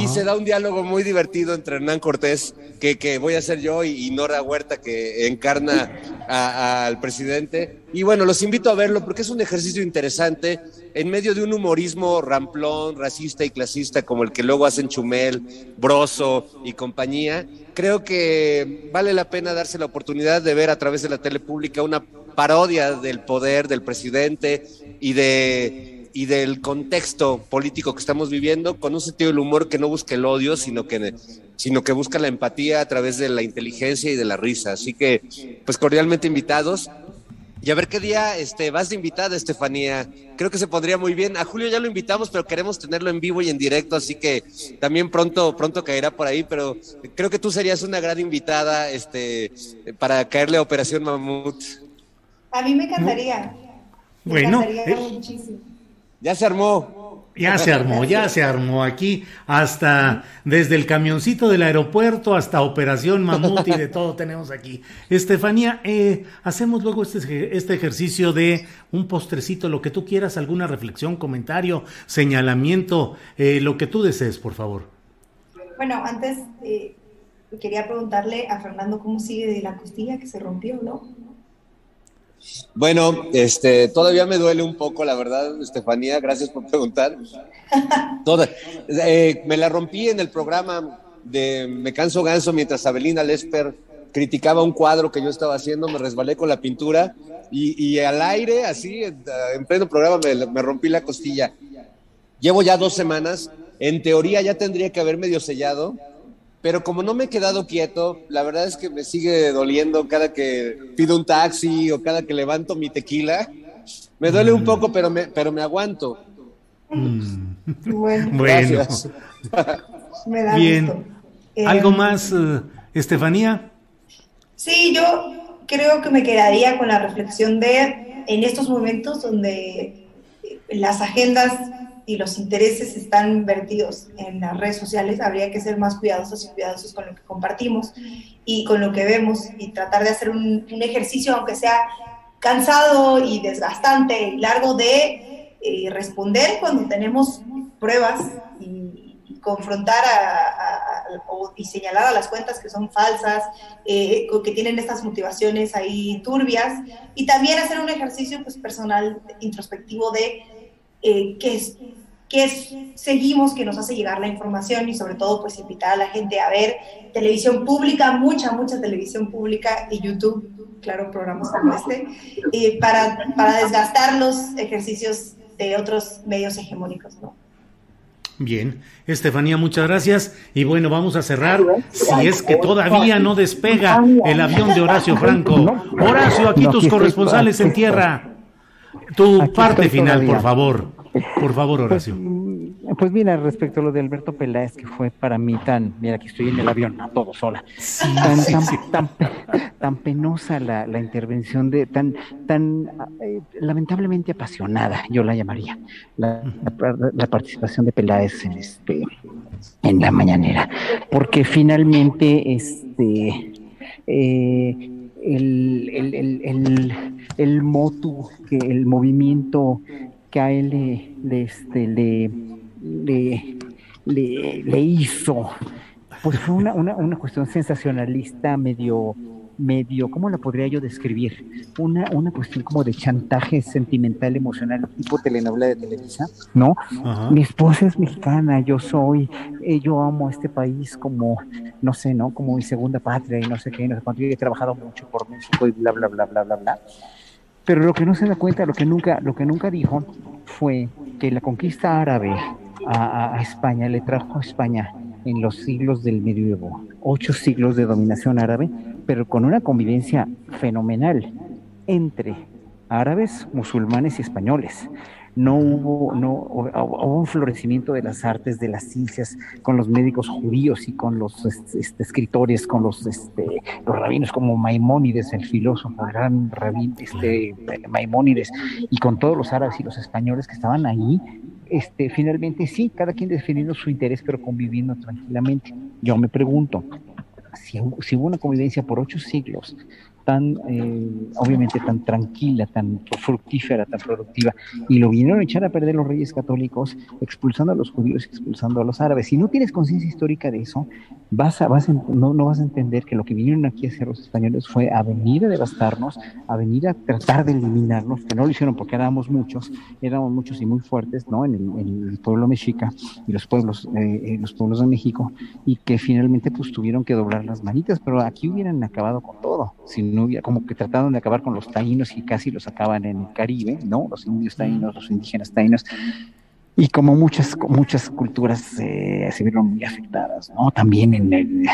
Y se da un diálogo muy divertido entre Hernán Cortés, que, que voy a ser yo, y, Nora Huerta, que encarna al presidente. Y bueno, los invito a verlo porque es un ejercicio interesante en medio de un humorismo ramplón, racista y clasista como el que luego hacen Chumel, Broso y compañía. Creo que vale la pena darse la oportunidad de ver a través de la tele pública una parodia del poder del presidente y de y del contexto político que estamos viviendo con un sentido del humor que no busca el odio, sino que, sino que busca la empatía a través de la inteligencia y de la risa. Así que, pues cordialmente invitados. Y a ver qué día este, vas de invitada, Estefanía. Creo que se pondría muy bien. A Julio ya lo invitamos, pero queremos tenerlo en vivo y en directo, así que también pronto, pronto caerá por ahí. Pero creo que tú serías una gran invitada este, para caerle a Operación Mamut. A mí me encantaría. Me bueno, encantaría eh, muchísimo. Ya se armó. Ya se armó, ya se armó aquí, hasta desde el camioncito del aeropuerto hasta Operación Mamut y de todo tenemos aquí. Estefanía, eh, hacemos luego este, este ejercicio de un postrecito, lo que tú quieras, alguna reflexión, comentario, señalamiento, eh, lo que tú desees, por favor. Bueno, antes eh, quería preguntarle a Fernando cómo sigue de la costilla que se rompió, ¿no? Bueno, este, todavía me duele un poco, la verdad, Estefanía, gracias por preguntar. Eh, me la rompí en el programa de Me canso ganso mientras Abelina Lesper criticaba un cuadro que yo estaba haciendo, me resbalé con la pintura y, al aire, así, en, en pleno programa, me, me, rompí la costilla. Llevo ya dos semanas, en teoría ya tendría que haber medio sellado, pero como no me he quedado quieto, la verdad es que me sigue doliendo cada que pido un taxi o cada que levanto mi tequila. Me duele un poco, pero me, pero me aguanto. Mm. Bueno, bueno. me da bien. gusto. ¿Algo Eh, más, uh, Estefanía? Sí, yo creo que me quedaría con la reflexión de en estos momentos donde las agendas y los intereses están vertidos en las redes sociales, habría que ser más cuidadosos y cuidadosos con lo que compartimos y con lo que vemos y tratar de hacer un, ejercicio, aunque sea cansado y desgastante y largo, de eh, responder cuando tenemos pruebas y, confrontar a, a, o, y señalar a las cuentas que son falsas, eh, que tienen estas motivaciones ahí turbias, y también hacer un ejercicio pues, personal, introspectivo de eh, qué es que seguimos, que nos hace llegar la información y sobre todo pues invitar a la gente a ver televisión pública, mucha, mucha televisión pública y YouTube, claro, programas como este, eh, para, para desgastar los ejercicios de otros medios hegemónicos, ¿no? Bien, Estefanía, muchas gracias. Y bueno, vamos a cerrar. Si es que todavía no despega el avión de Horacio Franco. Horacio, aquí tus corresponsales en tierra. Tu parte final, por favor. Por favor, pues, Horacio. Pues, pues, mira, respecto a lo de Alberto Peláez, que fue para mí tan, mira, aquí estoy en el avión, a todo sola, tan, Tan, penosa la, intervención de, tan, tan eh, lamentablemente apasionada, yo la llamaría, la, participación de Peláez en este, en la mañanera, porque finalmente, este, eh, el, el, el, el, motu, que el movimiento que a él le, este, le, le, hizo. Pues fue una, una, una, cuestión sensacionalista, medio, medio, ¿cómo la podría yo describir? Una, una cuestión como de chantaje sentimental, emocional, tipo telenovela de Televisa, ¿no? Mi esposa es mexicana, yo soy, eh, yo amo este país como, no sé, ¿no? Como mi segunda patria y no sé qué, no sé cuánto, yo he trabajado mucho por México y bla, bla, bla, bla, bla, bla. Pero lo que no se da cuenta, lo que nunca, lo que nunca dijo fue que la conquista árabe a, España le trajo a España en los siglos del medievo, ocho siglos de dominación árabe, pero con una convivencia fenomenal entre árabes, musulmanes y españoles no hubo, no, hubo un florecimiento de las artes, de las ciencias, con los médicos judíos y con los este, escritores, con los, este, los rabinos como Maimónides, el filósofo, el gran rabín este, Maimónides, y con todos los árabes y los españoles que estaban ahí, este, finalmente sí, cada quien definiendo su interés, pero conviviendo tranquilamente. Yo me pregunto, si, si hubo una convivencia por ocho siglos tan, eh, obviamente, tan tranquila, tan fructífera, tan productiva, y lo vinieron a echar a perder los reyes católicos, expulsando a los judíos, expulsando a los árabes. Si no tienes conciencia histórica de eso, vas a, vas no, no, vas a entender que lo que vinieron aquí a hacer los españoles fue a venir a devastarnos, a venir a tratar de eliminarnos, que no lo hicieron porque éramos muchos, éramos muchos y muy fuertes, ¿no? En el, pueblo mexica y los pueblos, eh, eh, los pueblos de México, y que finalmente pues tuvieron que doblar las manitas, pero aquí hubieran acabado con todo, no hubiera, como que trataron de acabar con los taínos y casi los acaban en el Caribe, ¿no? Los indios taínos, los indígenas taínos, y como muchas muchas culturas eh, se vieron muy afectadas, ¿no? También en el,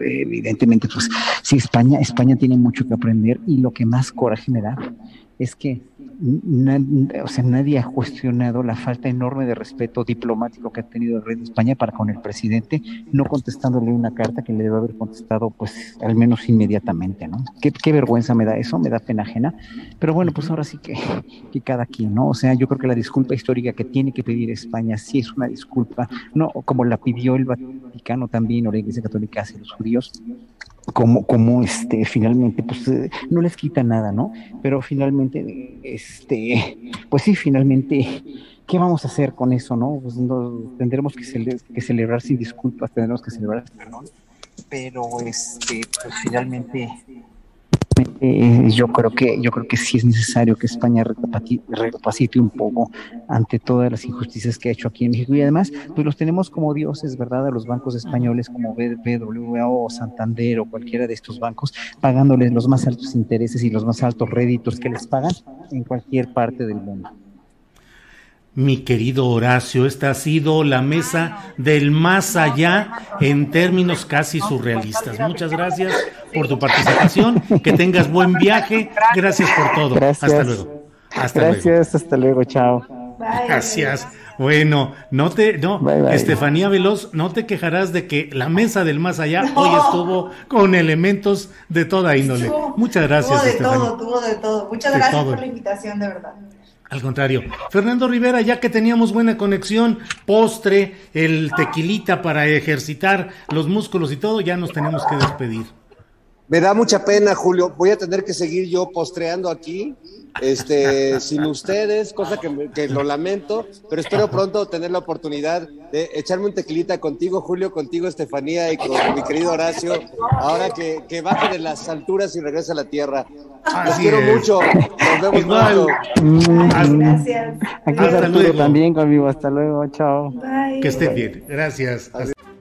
evidentemente, pues sí, España, España tiene mucho que aprender y lo que más coraje me da es que o sea, nadie ha cuestionado la falta enorme de respeto diplomático que ha tenido el rey de España para con el presidente, no contestándole una carta que le debe haber contestado, pues, al menos inmediatamente, ¿no? Qué, qué vergüenza me da eso, me da pena ajena. Pero bueno, pues ahora sí que, que cada quien, ¿no? O sea, yo creo que la disculpa histórica que tiene que pedir España sí es una disculpa, no como la pidió el Vaticano también, o la Iglesia Católica hacia los judíos, como, como este, finalmente, pues eh, no les quita nada, ¿no? Pero finalmente, este, pues sí, finalmente, ¿qué vamos a hacer con eso, no? Pues tendremos que, celebrar sin disculpas, tendremos que celebrar perdón, pero este, pues finalmente yo creo que yo creo que sí es necesario que España recapacite un poco ante todas las injusticias que ha hecho aquí en México y además pues los tenemos como dioses, ¿verdad? A los bancos españoles como BBVA o Santander o cualquiera de estos bancos pagándoles los más altos intereses y los más altos réditos que les pagan en cualquier parte del mundo. Mi querido Horacio, esta ha sido la mesa del más allá en términos casi surrealistas. Muchas gracias por tu participación, que tengas buen viaje, gracias por todo. Hasta luego. Hasta gracias, hasta luego, chao. Gracias. Bueno, no te, no, Estefanía Veloz, no te quejarás de que la mesa del más allá hoy estuvo con elementos de toda índole. Muchas gracias. Tuvo de todo, tuvo de todo. Muchas gracias por la invitación, de verdad. Al contrario. Fernando Rivera, ya que teníamos buena conexión, postre, el tequilita para ejercitar los músculos y todo, ya nos tenemos que despedir. Me da mucha pena, Julio. Voy a tener que seguir yo postreando aquí, este, sin ustedes, cosa que, que, lo lamento, pero espero pronto tener la oportunidad de echarme un tequilita contigo, Julio, contigo, Estefanía, y con mi querido Horacio, ahora que, que baje de las alturas y regrese a la tierra. Los quiero mucho. Nos vemos Igual. pronto. Gracias. Aquí Hasta está Arturo luego. también conmigo. Hasta luego. Chao. Bye. Que esté bien. Gracias.